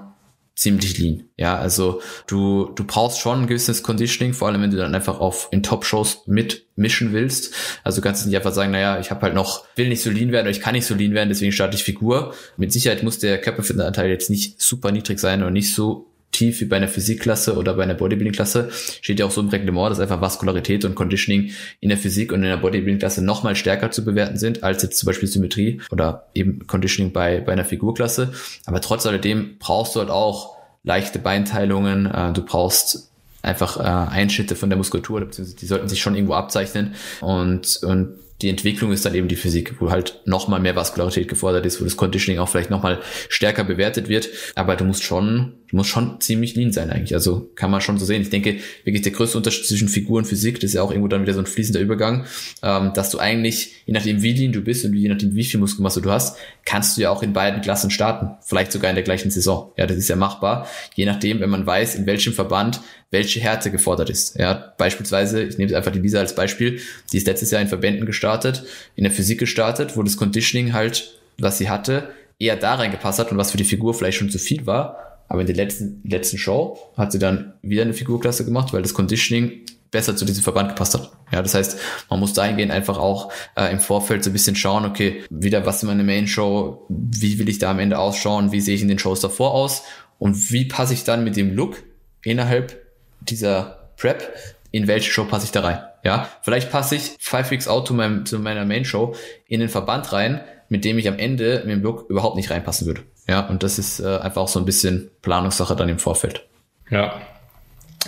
ziemlich lean. Ja, also du, du brauchst schon ein gewisses Conditioning, vor allem wenn du dann einfach auf in Top-Shows mitmischen willst. Also du kannst nicht einfach sagen, naja, ich habe halt noch, will nicht so lean werden oder ich kann nicht so lean werden, deswegen starte ich Figur. Mit Sicherheit muss der Körperfitnessanteil jetzt nicht super niedrig sein oder nicht so tief wie bei einer Physikklasse oder bei einer Bodybuilding-Klasse. Steht ja auch so im Reglement, dass einfach Vaskularität und Conditioning in der Physik und in der Bodybuilding-Klasse nochmal stärker zu bewerten sind, als jetzt zum Beispiel Symmetrie oder eben Conditioning bei, bei einer Figurklasse. Aber trotz alledem brauchst du halt auch leichte Beinteilungen, äh, du brauchst einfach äh, Einschnitte von der Muskulatur, die sollten sich schon irgendwo abzeichnen und, und die Entwicklung ist dann eben die Physik, wo halt nochmal mehr Vaskularität gefordert ist, wo das Conditioning auch vielleicht nochmal stärker bewertet wird. Aber du musst schon, du musst schon ziemlich lean sein eigentlich. Also kann man schon so sehen. Ich denke, wirklich der größte Unterschied zwischen Figur und Physik, das ist ja auch irgendwo dann wieder so ein fließender Übergang, ähm, dass du eigentlich, je nachdem wie lean du bist und je nachdem wie viel Muskelmasse du hast, kannst du ja auch in beiden Klassen starten. Vielleicht sogar in der gleichen Saison. Ja, das ist ja machbar. Je nachdem, wenn man weiß, in welchem Verband welche Härte gefordert ist. Ja, beispielsweise, ich nehme einfach die Lisa als Beispiel, die ist letztes Jahr in Verbänden gestartet, in der Physik gestartet, wo das Conditioning halt, was sie hatte, eher da reingepasst hat und was für die Figur vielleicht schon zu viel war. Aber in der letzten, letzten Show hat sie dann wieder eine Figurklasse gemacht, weil das Conditioning besser zu diesem Verband gepasst hat. Ja, das heißt, man muss dahingehend einfach auch äh, im Vorfeld so ein bisschen schauen, okay, wieder was in meine Main Show, wie will ich da am Ende ausschauen, wie sehe ich in den Shows davor aus und wie passe ich dann mit dem Look innerhalb dieser Prep, in welche Show passe ich da rein? Ja, vielleicht passe ich Five Weeks Out zu, meinem, zu meiner Main Show in den Verband rein, mit dem ich am Ende mit dem Look überhaupt nicht reinpassen würde. Ja, und das ist äh, einfach auch so ein bisschen Planungssache dann im Vorfeld. Ja,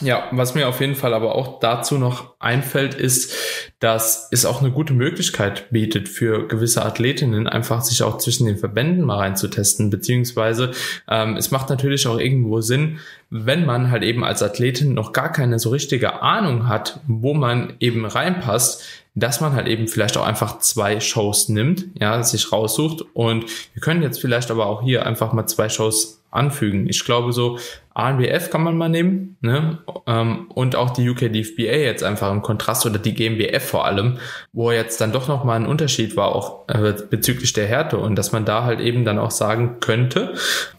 ja, was mir auf jeden Fall aber auch dazu noch einfällt, ist, dass es auch eine gute Möglichkeit bietet für gewisse Athletinnen, einfach sich auch zwischen den Verbänden mal reinzutesten, beziehungsweise ähm, es macht natürlich auch irgendwo Sinn, wenn man halt eben als Athletin noch gar keine so richtige Ahnung hat, wo man eben reinpasst, dass man halt eben vielleicht auch einfach zwei Shows nimmt, ja, sich raussucht. Und wir können jetzt vielleicht aber auch hier einfach mal zwei Shows anfügen. Ich glaube so ANBF kann man mal nehmen ne? Ähm, und auch die UK DFBA jetzt einfach im Kontrast oder die GmbF vor allem, wo jetzt dann doch noch mal ein Unterschied war auch äh, bezüglich der Härte und dass man da halt eben dann auch sagen könnte,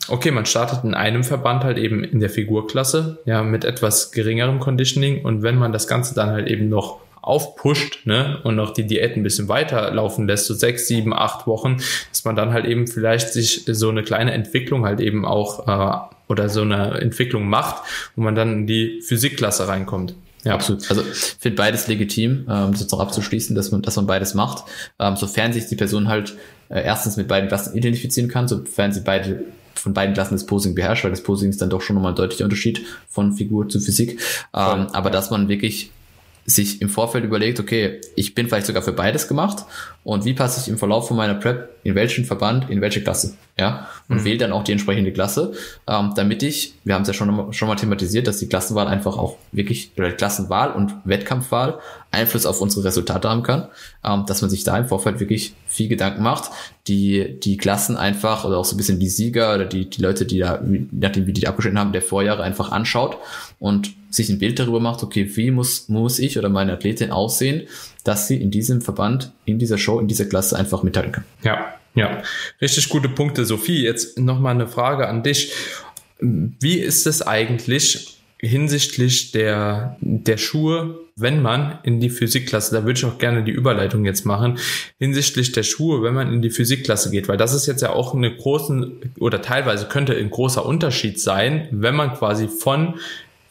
okay, man startet in einem Verband halt eben in der Figurklasse, ja, mit etwas geringerem Conditioning und wenn man das Ganze dann halt eben noch aufpusht ne, und noch die Diät ein bisschen weiterlaufen lässt, so sechs, sieben, acht Wochen, dass man dann halt eben vielleicht sich so eine kleine Entwicklung halt eben auch äh, oder so eine Entwicklung macht, wo man dann in die Physikklasse reinkommt. Ja, absolut. Also ich finde beides legitim, ähm, das jetzt noch abzuschließen, dass man, dass man beides macht, ähm, sofern sich die Person halt äh, erstens mit beiden Klassen identifizieren kann, sofern sie beide von beiden Klassen das Posing beherrscht, weil das Posing ist dann doch schon nochmal ein deutlicher Unterschied von Figur zu Physik. Ähm, aber dass man wirklich sich im Vorfeld überlegt, okay, ich bin vielleicht sogar für beides gemacht und wie passe ich im Verlauf von meiner Prep in welchen Verband, in welche Klasse, ja, und mhm. wähle dann auch die entsprechende Klasse, ähm, damit ich, wir haben es ja schon, schon mal thematisiert, dass die Klassenwahl einfach auch wirklich, oder Klassenwahl und Wettkampfwahl Einfluss auf unsere Resultate haben kann, ähm, dass man sich da im Vorfeld wirklich viel Gedanken macht, die, die Klassen einfach oder auch so ein bisschen die Sieger oder die, die Leute, die da, nachdem wie die abgeschnitten haben, der Vorjahre einfach anschaut und sich ein Bild darüber macht, okay, wie muss, muss ich oder meine Athletin aussehen, dass sie in diesem Verband, in dieser Show, in dieser Klasse einfach mithalten kann. Ja, ja. Richtig gute Punkte, Sophie. Jetzt nochmal eine Frage an dich. Wie ist es eigentlich hinsichtlich der, der Schuhe, wenn man in die Physikklasse, da würde ich auch gerne die Überleitung jetzt machen, hinsichtlich der Schuhe, wenn man in die Physikklasse geht, weil das ist jetzt ja auch eine großen oder teilweise könnte ein großer Unterschied sein, wenn man quasi von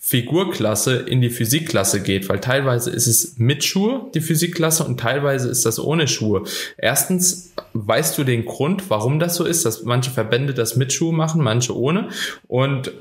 Figurklasse in die Physikklasse geht, weil teilweise ist es mit Schuhe die Physikklasse und teilweise ist das ohne Schuhe. Erstens, weißt du den Grund, warum das so ist, dass manche Verbände das mit Schuhe machen, manche ohne und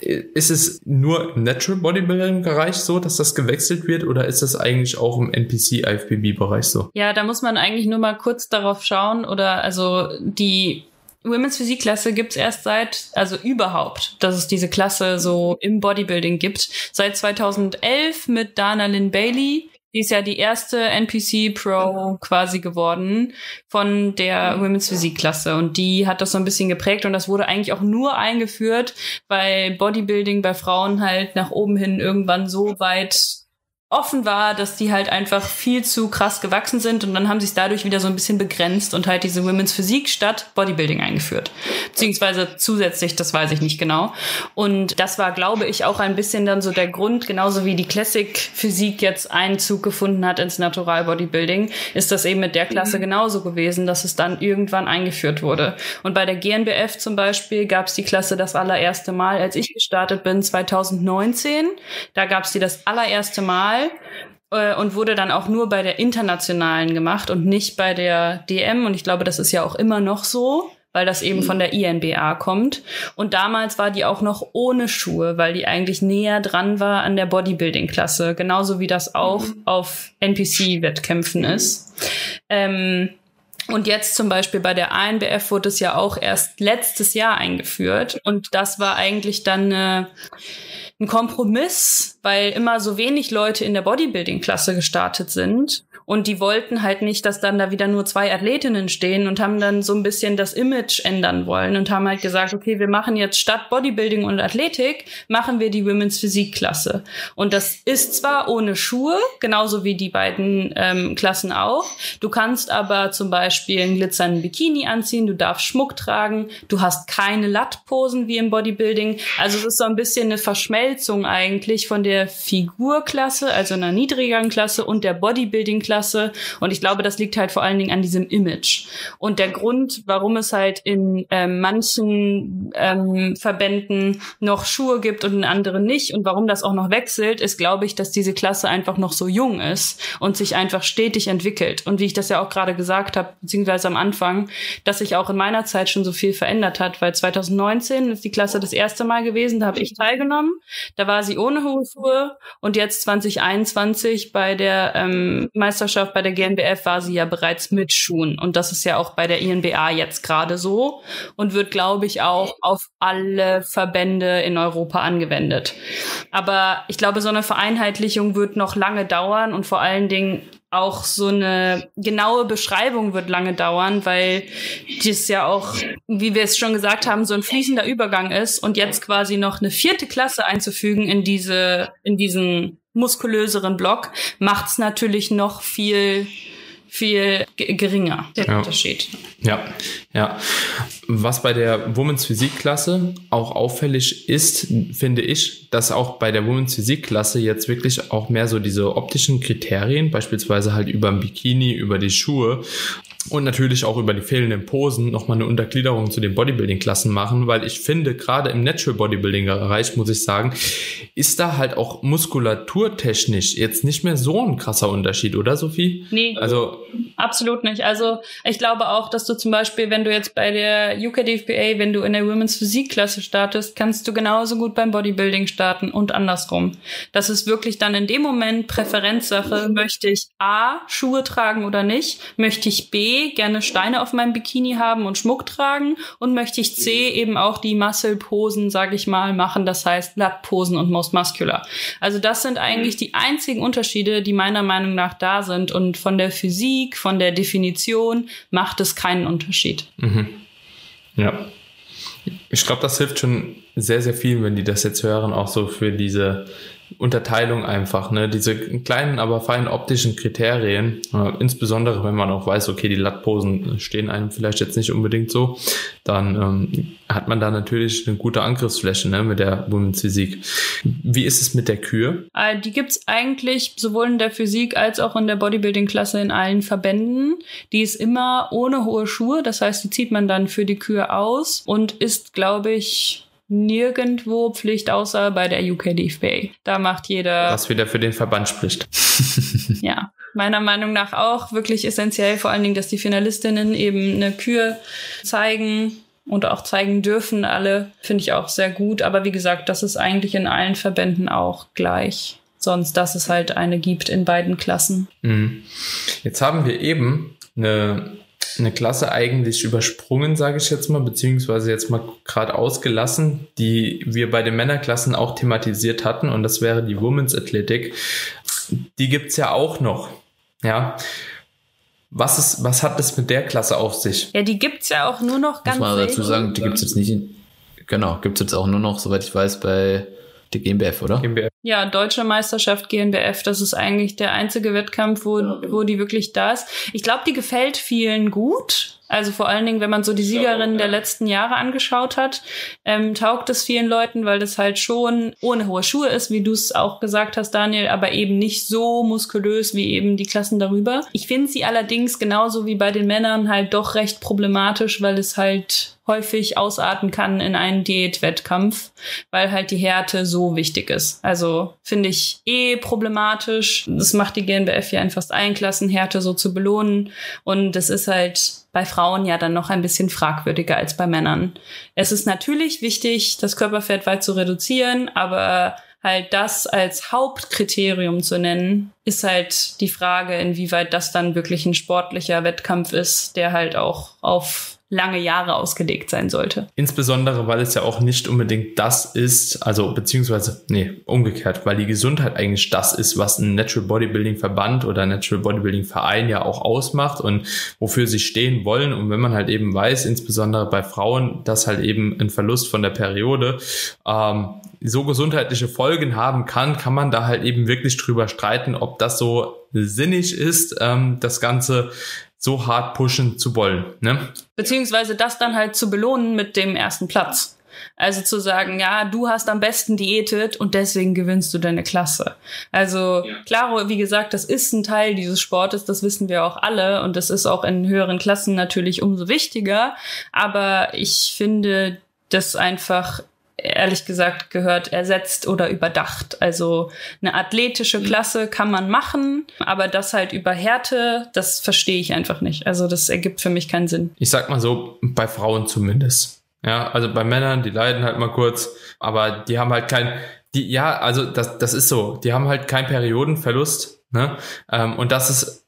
ist es nur im Natural Bodybuilding Bereich so, dass das gewechselt wird oder ist das eigentlich auch im NPC IFBB Bereich so? Ja, da muss man eigentlich nur mal kurz darauf schauen oder also die Women's Physikklasse gibt's erst seit, also überhaupt, dass es diese Klasse so im Bodybuilding gibt. Seit 2011 mit Dana Lynn Bailey. Die ist ja die erste NPC Pro quasi geworden von der Women's Physikklasse und die hat das so ein bisschen geprägt und das wurde eigentlich auch nur eingeführt, weil Bodybuilding bei Frauen halt nach oben hin irgendwann so weit offen war, dass die halt einfach viel zu krass gewachsen sind und dann haben sie es dadurch wieder so ein bisschen begrenzt und halt diese Women's Physik statt Bodybuilding eingeführt. Beziehungsweise zusätzlich, das weiß ich nicht genau. Und das war, glaube ich, auch ein bisschen dann so der Grund, genauso wie die Classic Physik jetzt Einzug gefunden hat ins Natural Bodybuilding, ist das eben mit der Klasse mhm. genauso gewesen, dass es dann irgendwann eingeführt wurde. Und bei der GNBF zum Beispiel gab es die Klasse das allererste Mal, als ich gestartet bin, 2019. Da gab es die das allererste Mal international äh, und wurde dann auch nur bei der internationalen gemacht und nicht bei der DM. Und ich glaube, das ist ja auch immer noch so. weil das eben von der INBA kommt. Und damals war die auch noch ohne Schuhe, weil die eigentlich näher dran war an der Bodybuilding-Klasse, genauso wie das auch mhm. auf NPC-Wettkämpfen ist. Ähm, und jetzt zum Beispiel bei der ANBF wurde es ja auch erst letztes Jahr eingeführt. Und das war eigentlich dann äh, ein Kompromiss, weil immer so wenig Leute in der Bodybuilding-Klasse gestartet sind und die wollten halt nicht, dass dann da wieder nur zwei Athletinnen stehen und haben dann so ein bisschen das Image ändern wollen und haben halt gesagt, okay, wir machen jetzt statt Bodybuilding und Athletik, machen wir die Women's Physik-Klasse. Und das ist zwar ohne Schuhe, genauso wie die beiden ähm, Klassen auch. Du kannst aber zum Beispiel einen glitzernden Bikini anziehen, du darfst Schmuck tragen, du hast keine Lattposen wie im Bodybuilding. Also es ist so ein bisschen eine Verschmelzung eigentlich von der Figurklasse, also einer niedrigeren Klasse und der Bodybuilding-Klasse Klasse. Und ich glaube, das liegt halt vor allen Dingen an diesem Image. Und der Grund, warum es halt in ähm, manchen ähm, Verbänden noch Schuhe gibt und in anderen nicht und warum das auch noch wechselt, ist, glaube ich, dass diese Klasse einfach noch so jung ist und sich einfach stetig entwickelt. Und wie ich das ja auch gerade gesagt habe, beziehungsweise am Anfang, dass sich auch in meiner Zeit schon so viel verändert hat, weil 2019 ist die Klasse das erste Mal gewesen, da habe ich teilgenommen. Da war sie ohne hohe Schuhe und jetzt 2021 bei der ähm, Meisterschaft Weltmeisterschaft bei der GNBF war sie ja bereits mit Schuhen. Und das ist ja auch bei der INBA jetzt gerade so und wird, glaube ich, auch auf alle Verbände in Europa angewendet. Aber ich glaube, so eine Vereinheitlichung wird noch lange dauern und vor allen Dingen auch so eine genaue Beschreibung wird lange dauern, weil das ja auch, wie wir es schon gesagt haben, so ein fließender Übergang ist und jetzt quasi noch eine vierte Klasse einzufügen in diese, in diesen muskulöseren Block macht es natürlich noch viel viel geringer, der ja. Unterschied. Ja, ja. Was bei der Women's Physikklasse auch auffällig ist, finde ich, dass auch bei der Women's Physikklasse jetzt wirklich auch mehr so diese optischen Kriterien, beispielsweise halt über ein Bikini, über die Schuhe und natürlich auch über die fehlenden Posen nochmal eine Untergliederung zu den Bodybuilding-Klassen machen, weil ich finde, gerade im Natural Bodybuilding-Bereich, muss ich sagen, ist da halt auch muskulaturtechnisch jetzt nicht mehr so ein krasser Unterschied, oder Sophie? Nee. Also. Absolut nicht. Also, ich glaube auch, dass du zum Beispiel, wenn du jetzt bei der UKDFBA, wenn du in der Women's Physik-Klasse startest, kannst du genauso gut beim Bodybuilding starten und andersrum. Das ist wirklich dann in dem Moment Präferenzsache. Möchte ich A, Schuhe tragen oder nicht? Möchte ich B, gerne Steine auf meinem Bikini haben und Schmuck tragen und möchte ich C eben auch die Muscle-Posen, sage ich mal, machen, das heißt Lat-Posen und Most Muscular. Also das sind eigentlich die einzigen Unterschiede, die meiner Meinung nach da sind und von der Physik, von der Definition macht es keinen Unterschied. Mhm. Ja. Ich glaube, das hilft schon sehr, sehr viel, wenn die das jetzt hören, auch so für diese Unterteilung einfach, ne? Diese kleinen, aber feinen optischen Kriterien, äh, insbesondere wenn man auch weiß, okay, die Lattposen stehen einem vielleicht jetzt nicht unbedingt so, dann ähm, hat man da natürlich eine gute Angriffsfläche ne, mit der Women's Physik. Wie ist es mit der Kür? Äh, die gibt's eigentlich sowohl in der Physik als auch in der Bodybuilding-Klasse in allen Verbänden. Die ist immer ohne hohe Schuhe, das heißt, die zieht man dann für die Kür aus und ist, glaube ich, nirgendwo Pflicht, außer bei der UK DFBA. Da macht jeder. Was wieder für den Verband spricht. [LAUGHS] [LAUGHS] ja, meiner Meinung nach auch wirklich essentiell, vor allen Dingen, dass die Finalistinnen eben eine Kür zeigen und auch zeigen dürfen, alle, finde ich auch sehr gut. Aber wie gesagt, das ist eigentlich in allen Verbänden auch gleich. Sonst, dass es halt eine gibt in beiden Klassen. Mhm. Jetzt haben wir eben eine eine Klasse eigentlich übersprungen, sage ich jetzt mal, beziehungsweise jetzt mal gerade ausgelassen, die wir bei den Männerklassen auch thematisiert hatten und das wäre die Women's Athletic. Die gibt's ja auch noch. Ja. Was ist, was hat das mit der Klasse auf sich? Ja, die gibt's ja auch nur noch ganz Muss man dazu sagen, die gibt's jetzt nicht in, genau, gibt's jetzt auch nur noch, soweit ich weiß, bei die GmbF, oder? GmbF. Ja, Deutsche Meisterschaft GmbF, das ist eigentlich der einzige Wettkampf, wo, wo die wirklich da ist. Ich glaube, die gefällt vielen gut. Also vor allen Dingen, wenn man so die Siegerinnen der letzten Jahre angeschaut hat, ähm, taugt es vielen Leuten, weil das halt schon ohne hohe Schuhe ist, wie du es auch gesagt hast, Daniel, aber eben nicht so muskulös wie eben die Klassen darüber. Ich finde sie allerdings genauso wie bei den Männern halt doch recht problematisch, weil es halt häufig ausarten kann in einen Diätwettkampf, weil halt die Härte so wichtig ist. Also finde ich eh problematisch. Das macht die GNBF ja in fast allen Klassen, Härte so zu belohnen. Und das ist halt bei Frauen ja dann noch ein bisschen fragwürdiger als bei Männern. Es ist natürlich wichtig, das Körperfett weit zu reduzieren, aber halt das als Hauptkriterium zu nennen, ist halt die Frage, inwieweit das dann wirklich ein sportlicher Wettkampf ist, der halt auch auf lange Jahre ausgelegt sein sollte. Insbesondere, weil es ja auch nicht unbedingt das ist, also beziehungsweise, nee, umgekehrt, weil die Gesundheit eigentlich das ist, was ein Natural Bodybuilding Verband oder Natural Bodybuilding Verein ja auch ausmacht und wofür sie stehen wollen. Und wenn man halt eben weiß, insbesondere bei Frauen, dass halt eben ein Verlust von der Periode ähm, so gesundheitliche Folgen haben kann, kann man da halt eben wirklich drüber streiten, ob das so sinnig ist, ähm, das Ganze so hart pushen zu wollen. Ne? Beziehungsweise das dann halt zu belohnen mit dem ersten Platz. Also zu sagen, ja, du hast am besten diätet und deswegen gewinnst du deine Klasse. Also ja. klar, wie gesagt, das ist ein Teil dieses Sportes, das wissen wir auch alle und das ist auch in höheren Klassen natürlich umso wichtiger. Aber ich finde das einfach ehrlich gesagt gehört ersetzt oder überdacht. Also eine athletische Klasse kann man machen, aber das halt über Härte, das verstehe ich einfach nicht. Also das ergibt für mich keinen Sinn. Ich sag mal so, bei Frauen zumindest. Ja, also bei Männern, die leiden halt mal kurz, aber die haben halt kein, die, ja, also das, das ist so, die haben halt keinen Periodenverlust, ne? Ähm, und das ist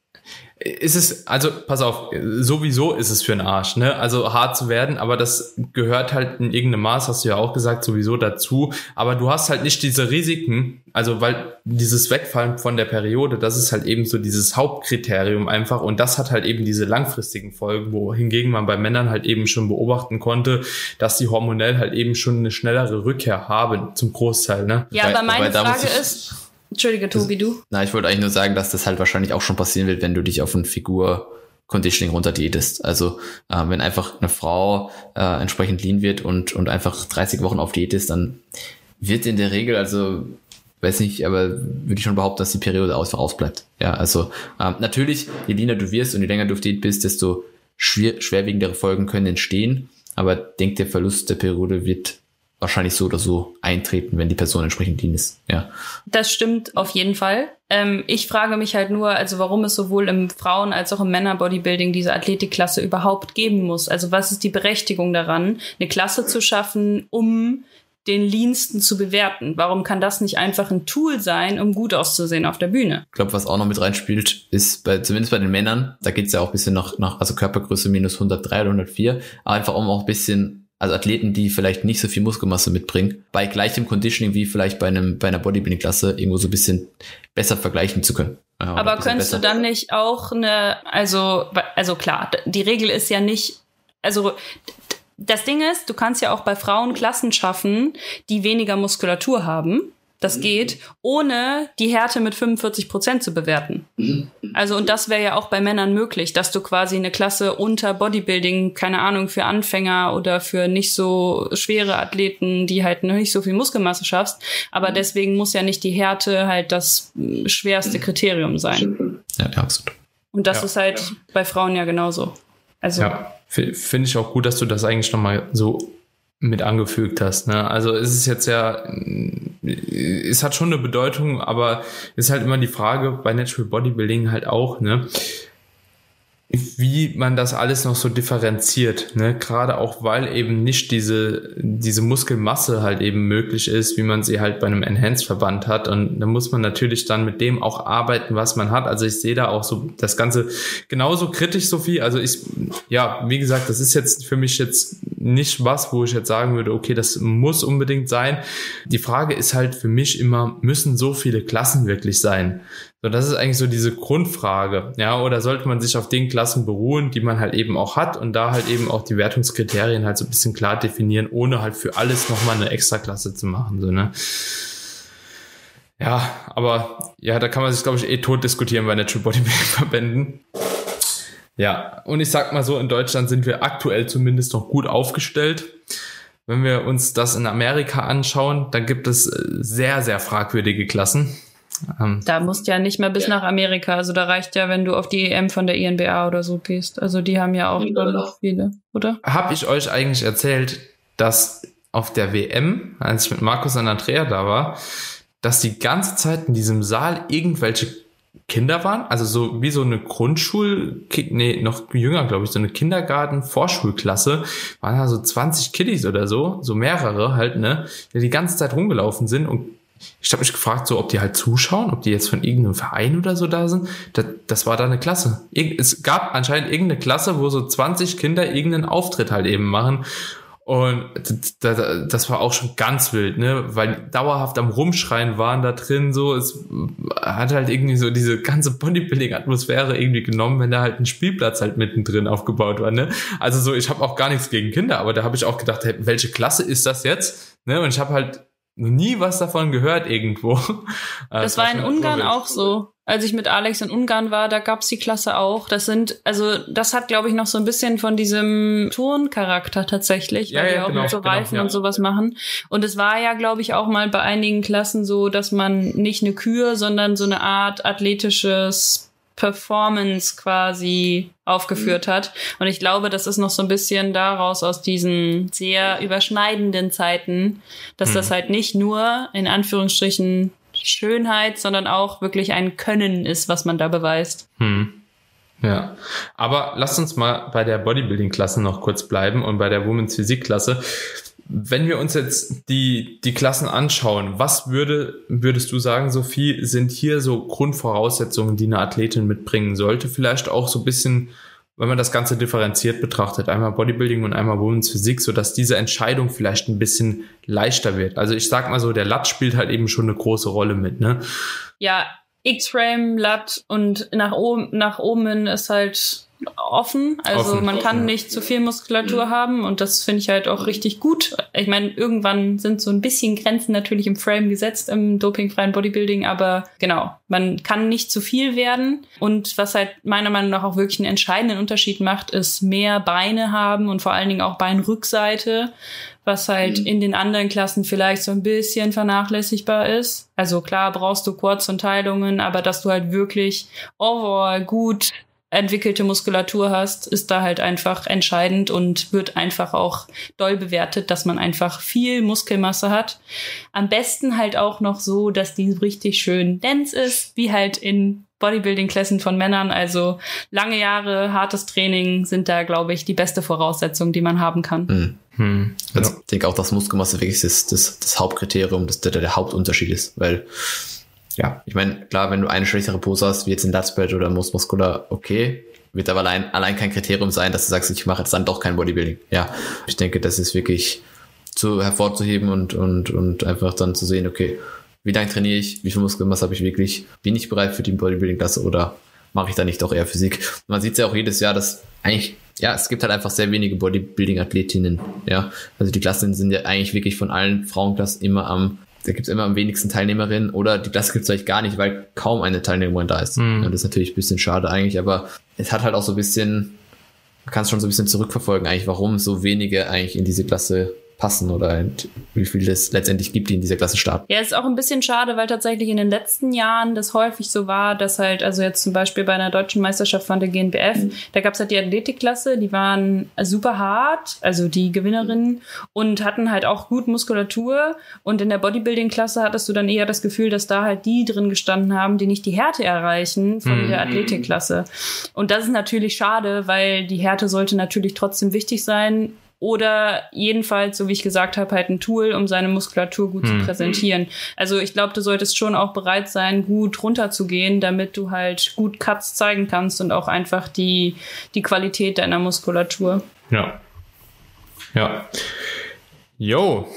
ist es, also pass auf, sowieso ist es für einen Arsch, ne? Also hart zu werden, aber das gehört halt in irgendeinem Maß, hast du ja auch gesagt, sowieso dazu. Aber du hast halt nicht diese Risiken, also weil dieses Wegfallen von der Periode, das ist halt eben so dieses Hauptkriterium einfach und das hat halt eben diese langfristigen Folgen, wohingegen man bei Männern halt eben schon beobachten konnte, dass sie hormonell halt eben schon eine schnellere Rückkehr haben, zum Großteil, ne? Ja, aber meine Frage ist, Entschuldige, Tobi, du. Na, ich wollte eigentlich nur sagen, dass das halt wahrscheinlich auch schon passieren wird, wenn du dich auf eine Figur Conditioning runter diätest. Also äh, wenn einfach eine Frau äh, entsprechend lean wird und, und einfach 30 Wochen auf Diät ist, dann wird in der Regel, also weiß nicht, aber würde ich schon behaupten, dass die Periode einfach ausbleibt. Ja, also ähm, natürlich, je leaner du wirst und je länger du auf Diät bist, desto schwer, schwerwiegendere Folgen können entstehen. Aber denk, der Verlust der Periode wird wahrscheinlich so oder so eintreten, wenn die Person entsprechend lean ist. Ja. Das stimmt auf jeden Fall. Ähm, ich frage mich halt nur, also warum es sowohl im Frauen- als auch im Männer-Bodybuilding diese Athletikklasse überhaupt geben muss. Also was ist die Berechtigung daran, eine Klasse zu schaffen, um den Leansten zu bewerten. Warum kann das nicht einfach ein Tool sein, um gut auszusehen auf der Bühne? Ich glaube, was auch noch mit reinspielt, ist bei, zumindest bei den Männern, da geht's ja auch ein bisschen nach, nach also Körpergröße minus 103 oder 104, aber einfach um auch ein bisschen also Athleten, die vielleicht nicht so viel Muskelmasse mitbringen, bei gleichem Conditioning wie vielleicht bei einem bei einer Bodybuilding-Klasse irgendwo so ein bisschen besser vergleichen zu können. Ja, Aber könntest besser. du dann nicht auch eine, also also klar, die Regel ist ja nicht, also das Ding ist, du kannst ja auch bei Frauen Klassen schaffen, die weniger Muskulatur haben das mhm. geht, ohne die Härte mit 45 Prozent zu bewerten. Mhm. Also, und das wäre ja auch bei Männern möglich, dass du quasi eine Klasse unter Bodybuilding, keine Ahnung, für Anfänger oder für nicht so schwere Athleten, die halt noch nicht so viel Muskelmasse schaffst. Aber mhm. deswegen muss ja nicht die Härte halt das schwerste Kriterium sein. Ja, ja absolut. Und das ja, ist halt ja. bei Frauen ja genauso. Also. Ja, finde ich auch gut, dass du das eigentlich nochmal so mit angefügt hast. Ne? Also es ist jetzt ja, es hat schon eine Bedeutung, aber ist halt immer die Frage bei Natural Bodybuilding halt auch, ne? Wie man das alles noch so differenziert, ne? Gerade auch, weil eben nicht diese, diese Muskelmasse halt eben möglich ist, wie man sie halt bei einem Enhanced-Verband hat. Und da muss man natürlich dann mit dem auch arbeiten, was man hat. Also ich sehe da auch so das Ganze genauso kritisch, Sophie. Also ich, ja, wie gesagt, das ist jetzt für mich jetzt nicht was, wo ich jetzt sagen würde, okay, das muss unbedingt sein. Die Frage ist halt für mich immer, müssen so viele Klassen wirklich sein? So, das ist eigentlich so diese Grundfrage. Ja, oder sollte man sich auf den Klassen beruhen, die man halt eben auch hat und da halt eben auch die Wertungskriterien halt so ein bisschen klar definieren, ohne halt für alles nochmal eine Extraklasse zu machen, so, ne? Ja, aber ja, da kann man sich, glaube ich, eh tot diskutieren bei Natural Bodybuilding-Verbänden. Ja, und ich sag mal so, in Deutschland sind wir aktuell zumindest noch gut aufgestellt. Wenn wir uns das in Amerika anschauen, dann gibt es äh, sehr, sehr fragwürdige Klassen. Ähm, da musst ja nicht mehr bis ja. nach Amerika. Also da reicht ja, wenn du auf die EM von der INBA oder so gehst. Also die haben ja auch ja. noch viele, oder? Hab ich euch eigentlich erzählt, dass auf der WM, als ich mit Markus und Andrea da war, dass die ganze Zeit in diesem Saal irgendwelche Kinder waren, also so wie so eine Grundschul, nee, noch jünger, glaube ich, so eine Kindergarten-Vorschulklasse, waren da so 20 Kiddies oder so, so mehrere halt, ne, die die ganze Zeit rumgelaufen sind und ich habe mich gefragt, so, ob die halt zuschauen, ob die jetzt von irgendeinem Verein oder so da sind. Das, das war da eine Klasse. Es gab anscheinend irgendeine Klasse, wo so 20 Kinder irgendeinen Auftritt halt eben machen. Und das war auch schon ganz wild, ne? Weil dauerhaft am Rumschreien waren da drin, so. Es hat halt irgendwie so diese ganze Bodybuilding-Atmosphäre irgendwie genommen, wenn da halt ein Spielplatz halt mittendrin aufgebaut war, ne? Also so, ich habe auch gar nichts gegen Kinder, aber da habe ich auch gedacht, hey, welche Klasse ist das jetzt? Ne? Und ich habe halt nie was davon gehört irgendwo. Das, [LAUGHS] das war in Ungarn auch so als ich mit Alex in Ungarn war, da gab's die Klasse auch. Das sind, also das hat, glaube ich, noch so ein bisschen von diesem Turncharakter tatsächlich, weil ja, wir auch genau, mit so genau, Reifen genau, ja. und sowas machen. Und es war ja, glaube ich, auch mal bei einigen Klassen so, dass man nicht eine Kür, sondern so eine Art athletisches Performance quasi aufgeführt hat. Und ich glaube, das ist noch so ein bisschen daraus aus diesen sehr überschneidenden Zeiten, dass mhm. das halt nicht nur in Anführungsstrichen Schönheit, sondern auch wirklich ein Können ist, was man da beweist. Hm. Ja, aber lasst uns mal bei der Bodybuilding-Klasse noch kurz bleiben und bei der Women's Physik-Klasse. Wenn wir uns jetzt die, die Klassen anschauen, was würde, würdest du sagen, Sophie, sind hier so Grundvoraussetzungen, die eine Athletin mitbringen sollte? Vielleicht auch so ein bisschen wenn man das Ganze differenziert betrachtet, einmal Bodybuilding und einmal Women's Physik, so dass diese Entscheidung vielleicht ein bisschen leichter wird. Also ich sag mal so, der Lat spielt halt eben schon eine große Rolle mit, ne? Ja, X-Frame, Lat und nach oben, nach oben ist halt offen. Also offen. man kann nicht zu viel Muskulatur mhm. haben und das finde ich halt auch richtig gut. Ich meine, irgendwann sind so ein bisschen Grenzen natürlich im Frame gesetzt im dopingfreien Bodybuilding, aber genau, man kann nicht zu viel werden. Und was halt meiner Meinung nach auch wirklich einen entscheidenden Unterschied macht, ist mehr Beine haben und vor allen Dingen auch Beinrückseite was halt mhm. in den anderen Klassen vielleicht so ein bisschen vernachlässigbar ist. Also klar brauchst du Quads und Teilungen, aber dass du halt wirklich overall gut entwickelte Muskulatur hast, ist da halt einfach entscheidend und wird einfach auch doll bewertet, dass man einfach viel Muskelmasse hat. Am besten halt auch noch so, dass die richtig schön dense ist, wie halt in Bodybuilding-Klassen von Männern. Also lange Jahre, hartes Training sind da, glaube ich, die beste Voraussetzung, die man haben kann. Hm. Hm. Also, ich denke auch, dass Muskelmasse wirklich das, das, das Hauptkriterium, das der, der Hauptunterschied ist, weil ja, ich meine, klar, wenn du eine schlechtere Pose hast, wie jetzt in Latzbett oder Most Muscular, okay, wird aber allein, allein kein Kriterium sein, dass du sagst, ich mache jetzt dann doch kein Bodybuilding. Ja, ich denke, das ist wirklich zu hervorzuheben und, und, und einfach dann zu sehen, okay, wie lange trainiere ich, wie viel Muskelmasse habe ich wirklich, bin ich bereit für die Bodybuilding-Klasse oder mache ich da nicht doch eher Physik? Man sieht es ja auch jedes Jahr, dass eigentlich, ja, es gibt halt einfach sehr wenige Bodybuilding-Athletinnen, ja. Also die Klassen sind ja eigentlich wirklich von allen Frauenklassen immer am da gibt es immer am wenigsten Teilnehmerinnen oder die Klasse gibt es vielleicht gar nicht, weil kaum eine Teilnehmerin da ist. Mhm. Ja, das ist natürlich ein bisschen schade eigentlich, aber es hat halt auch so ein bisschen, man kann es schon so ein bisschen zurückverfolgen eigentlich, warum so wenige eigentlich in diese Klasse passen oder wie viel es letztendlich gibt, die in dieser Klasse starten. Ja, ist auch ein bisschen schade, weil tatsächlich in den letzten Jahren das häufig so war, dass halt, also jetzt zum Beispiel bei einer deutschen Meisterschaft von der GNBF, mhm. da gab es halt die Athletikklasse, die waren super hart, also die Gewinnerinnen und hatten halt auch gut Muskulatur und in der Bodybuilding-Klasse hattest du dann eher das Gefühl, dass da halt die drin gestanden haben, die nicht die Härte erreichen von mhm. der Athletikklasse. Und das ist natürlich schade, weil die Härte sollte natürlich trotzdem wichtig sein oder jedenfalls, so wie ich gesagt habe, halt ein Tool, um seine Muskulatur gut hm. zu präsentieren. Also ich glaube, du solltest schon auch bereit sein, gut runterzugehen, damit du halt gut Cuts zeigen kannst und auch einfach die, die Qualität deiner Muskulatur. Ja. Ja. Jo,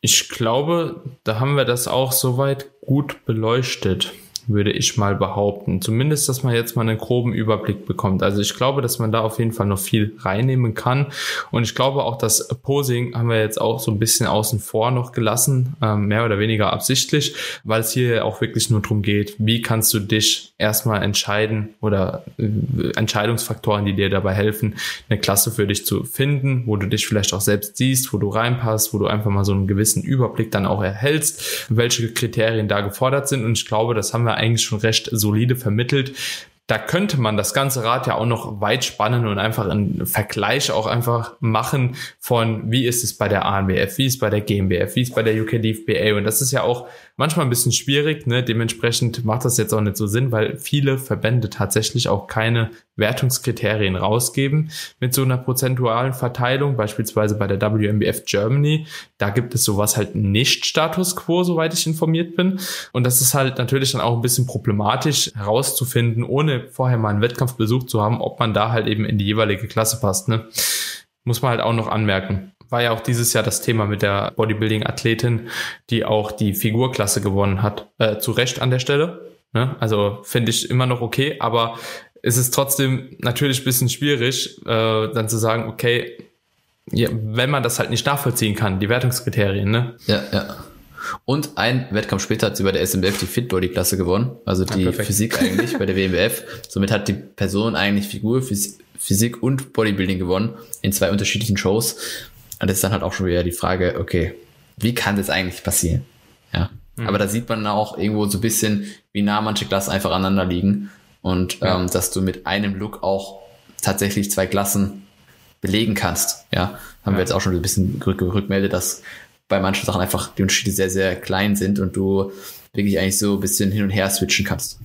ich glaube, da haben wir das auch soweit gut beleuchtet würde ich mal behaupten. Zumindest, dass man jetzt mal einen groben Überblick bekommt. Also ich glaube, dass man da auf jeden Fall noch viel reinnehmen kann. Und ich glaube auch, das Posing haben wir jetzt auch so ein bisschen außen vor noch gelassen, ähm, mehr oder weniger absichtlich, weil es hier auch wirklich nur darum geht, wie kannst du dich erstmal entscheiden oder äh, Entscheidungsfaktoren, die dir dabei helfen, eine Klasse für dich zu finden, wo du dich vielleicht auch selbst siehst, wo du reinpasst, wo du einfach mal so einen gewissen Überblick dann auch erhältst, welche Kriterien da gefordert sind. Und ich glaube, das haben wir eigentlich schon recht solide vermittelt. Da könnte man das ganze Rad ja auch noch weit spannen und einfach einen Vergleich auch einfach machen von, wie ist es bei der ANBF, wie ist es bei der GmbF, wie ist es bei der UK DFBA. Und das ist ja auch manchmal ein bisschen schwierig. Ne? Dementsprechend macht das jetzt auch nicht so Sinn, weil viele Verbände tatsächlich auch keine Wertungskriterien rausgeben mit so einer prozentualen Verteilung, beispielsweise bei der WMBF Germany. Da gibt es sowas halt nicht Status quo, soweit ich informiert bin. Und das ist halt natürlich dann auch ein bisschen problematisch herauszufinden, ohne vorher mal einen Wettkampf besucht zu haben, ob man da halt eben in die jeweilige Klasse passt. Ne? Muss man halt auch noch anmerken war ja auch dieses Jahr das Thema mit der Bodybuilding-Athletin, die auch die Figurklasse gewonnen hat. Äh, zu Recht an der Stelle. Ne? Also finde ich immer noch okay, aber es ist trotzdem natürlich ein bisschen schwierig, äh, dann zu sagen, okay, ja, wenn man das halt nicht nachvollziehen kann, die Wertungskriterien, ne? Ja, ja. Und ein Wettkampf später hat sie bei der SMBF die Fitbody-Klasse gewonnen, also die ja, Physik eigentlich bei der WMBF. Somit hat die Person eigentlich Figur, Physik und Bodybuilding gewonnen in zwei unterschiedlichen Shows. Und das ist dann halt auch schon wieder die Frage, okay, wie kann das eigentlich passieren? Ja. Mhm. Aber da sieht man auch irgendwo so ein bisschen, wie nah manche Klassen einfach aneinander liegen und ja. ähm, dass du mit einem Look auch tatsächlich zwei Klassen belegen kannst. Ja, haben ja. wir jetzt auch schon ein bisschen rück rückmeldet, dass bei manchen Sachen einfach die Unterschiede sehr, sehr klein sind und du wirklich eigentlich so ein bisschen hin und her switchen kannst.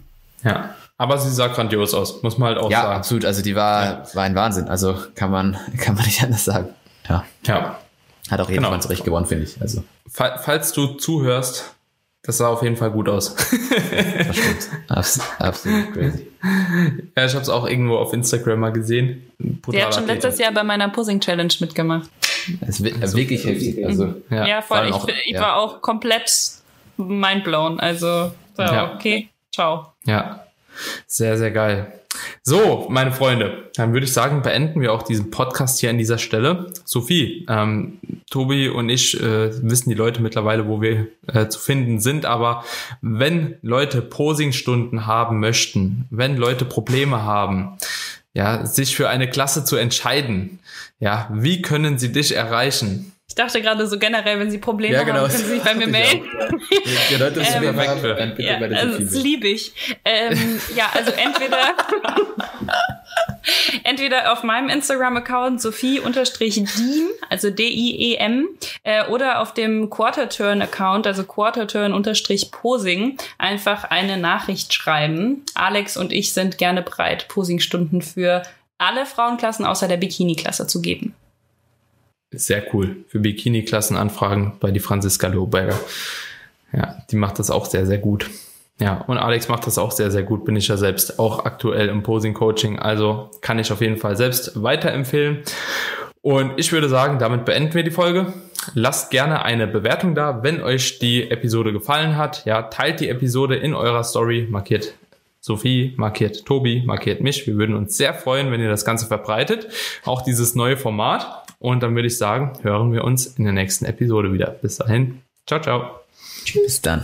Ja. Aber sie sah grandios aus, muss man halt auch ja, sagen. Ja, absolut. Also die war, ja. war ein Wahnsinn. Also kann man, [LAUGHS] kann man nicht anders sagen. Ja. Ja. Hat auch jedermann genau. zurecht gewonnen, finde ich. Also. Falls du zuhörst, das sah auf jeden Fall gut aus. das stimmt. Abs absolut [LAUGHS] crazy. Ja, ich habe es auch irgendwo auf Instagram mal gesehen. Sie hat schon letztes Jahr bei meiner Posing Challenge mitgemacht. Das ist also, wirklich heftig. Also, ja, ja voll. Ich, auch, ich ja. war auch komplett mindblown. Also, so, ja. okay, ciao. Ja, sehr, sehr geil. So, meine Freunde, dann würde ich sagen, beenden wir auch diesen Podcast hier an dieser Stelle. Sophie, ähm, Tobi und ich äh, wissen die Leute mittlerweile, wo wir äh, zu finden sind, aber wenn Leute Posingstunden haben möchten, wenn Leute Probleme haben, ja, sich für eine Klasse zu entscheiden, ja, wie können sie dich erreichen? Ich dachte gerade so generell, wenn Sie Probleme ja, genau. haben, können Sie sich bei [LAUGHS] mir melden. genau, das ähm, perfekt für. Dann bitte ja, bei der also, das liebe ich. Ähm, ja, also entweder [LAUGHS] entweder auf meinem Instagram-Account Sophie-Diem, also D-I-E-M, äh, oder auf dem Quarterturn-Account, also Quarterturn-Posing, einfach eine Nachricht schreiben. Alex und ich sind gerne bereit, Posingstunden für alle Frauenklassen außer der Bikini-Klasse zu geben. Sehr cool. Für Bikini-Klassenanfragen bei die Franziska Lohberger. Ja, die macht das auch sehr, sehr gut. Ja, und Alex macht das auch sehr, sehr gut. Bin ich ja selbst auch aktuell im Posing-Coaching. Also kann ich auf jeden Fall selbst weiterempfehlen. Und ich würde sagen, damit beenden wir die Folge. Lasst gerne eine Bewertung da, wenn euch die Episode gefallen hat. Ja, teilt die Episode in eurer Story, markiert Sophie, markiert Tobi, markiert mich. Wir würden uns sehr freuen, wenn ihr das Ganze verbreitet. Auch dieses neue Format. Und dann würde ich sagen, hören wir uns in der nächsten Episode wieder. Bis dahin. Ciao, ciao. Tschüss dann.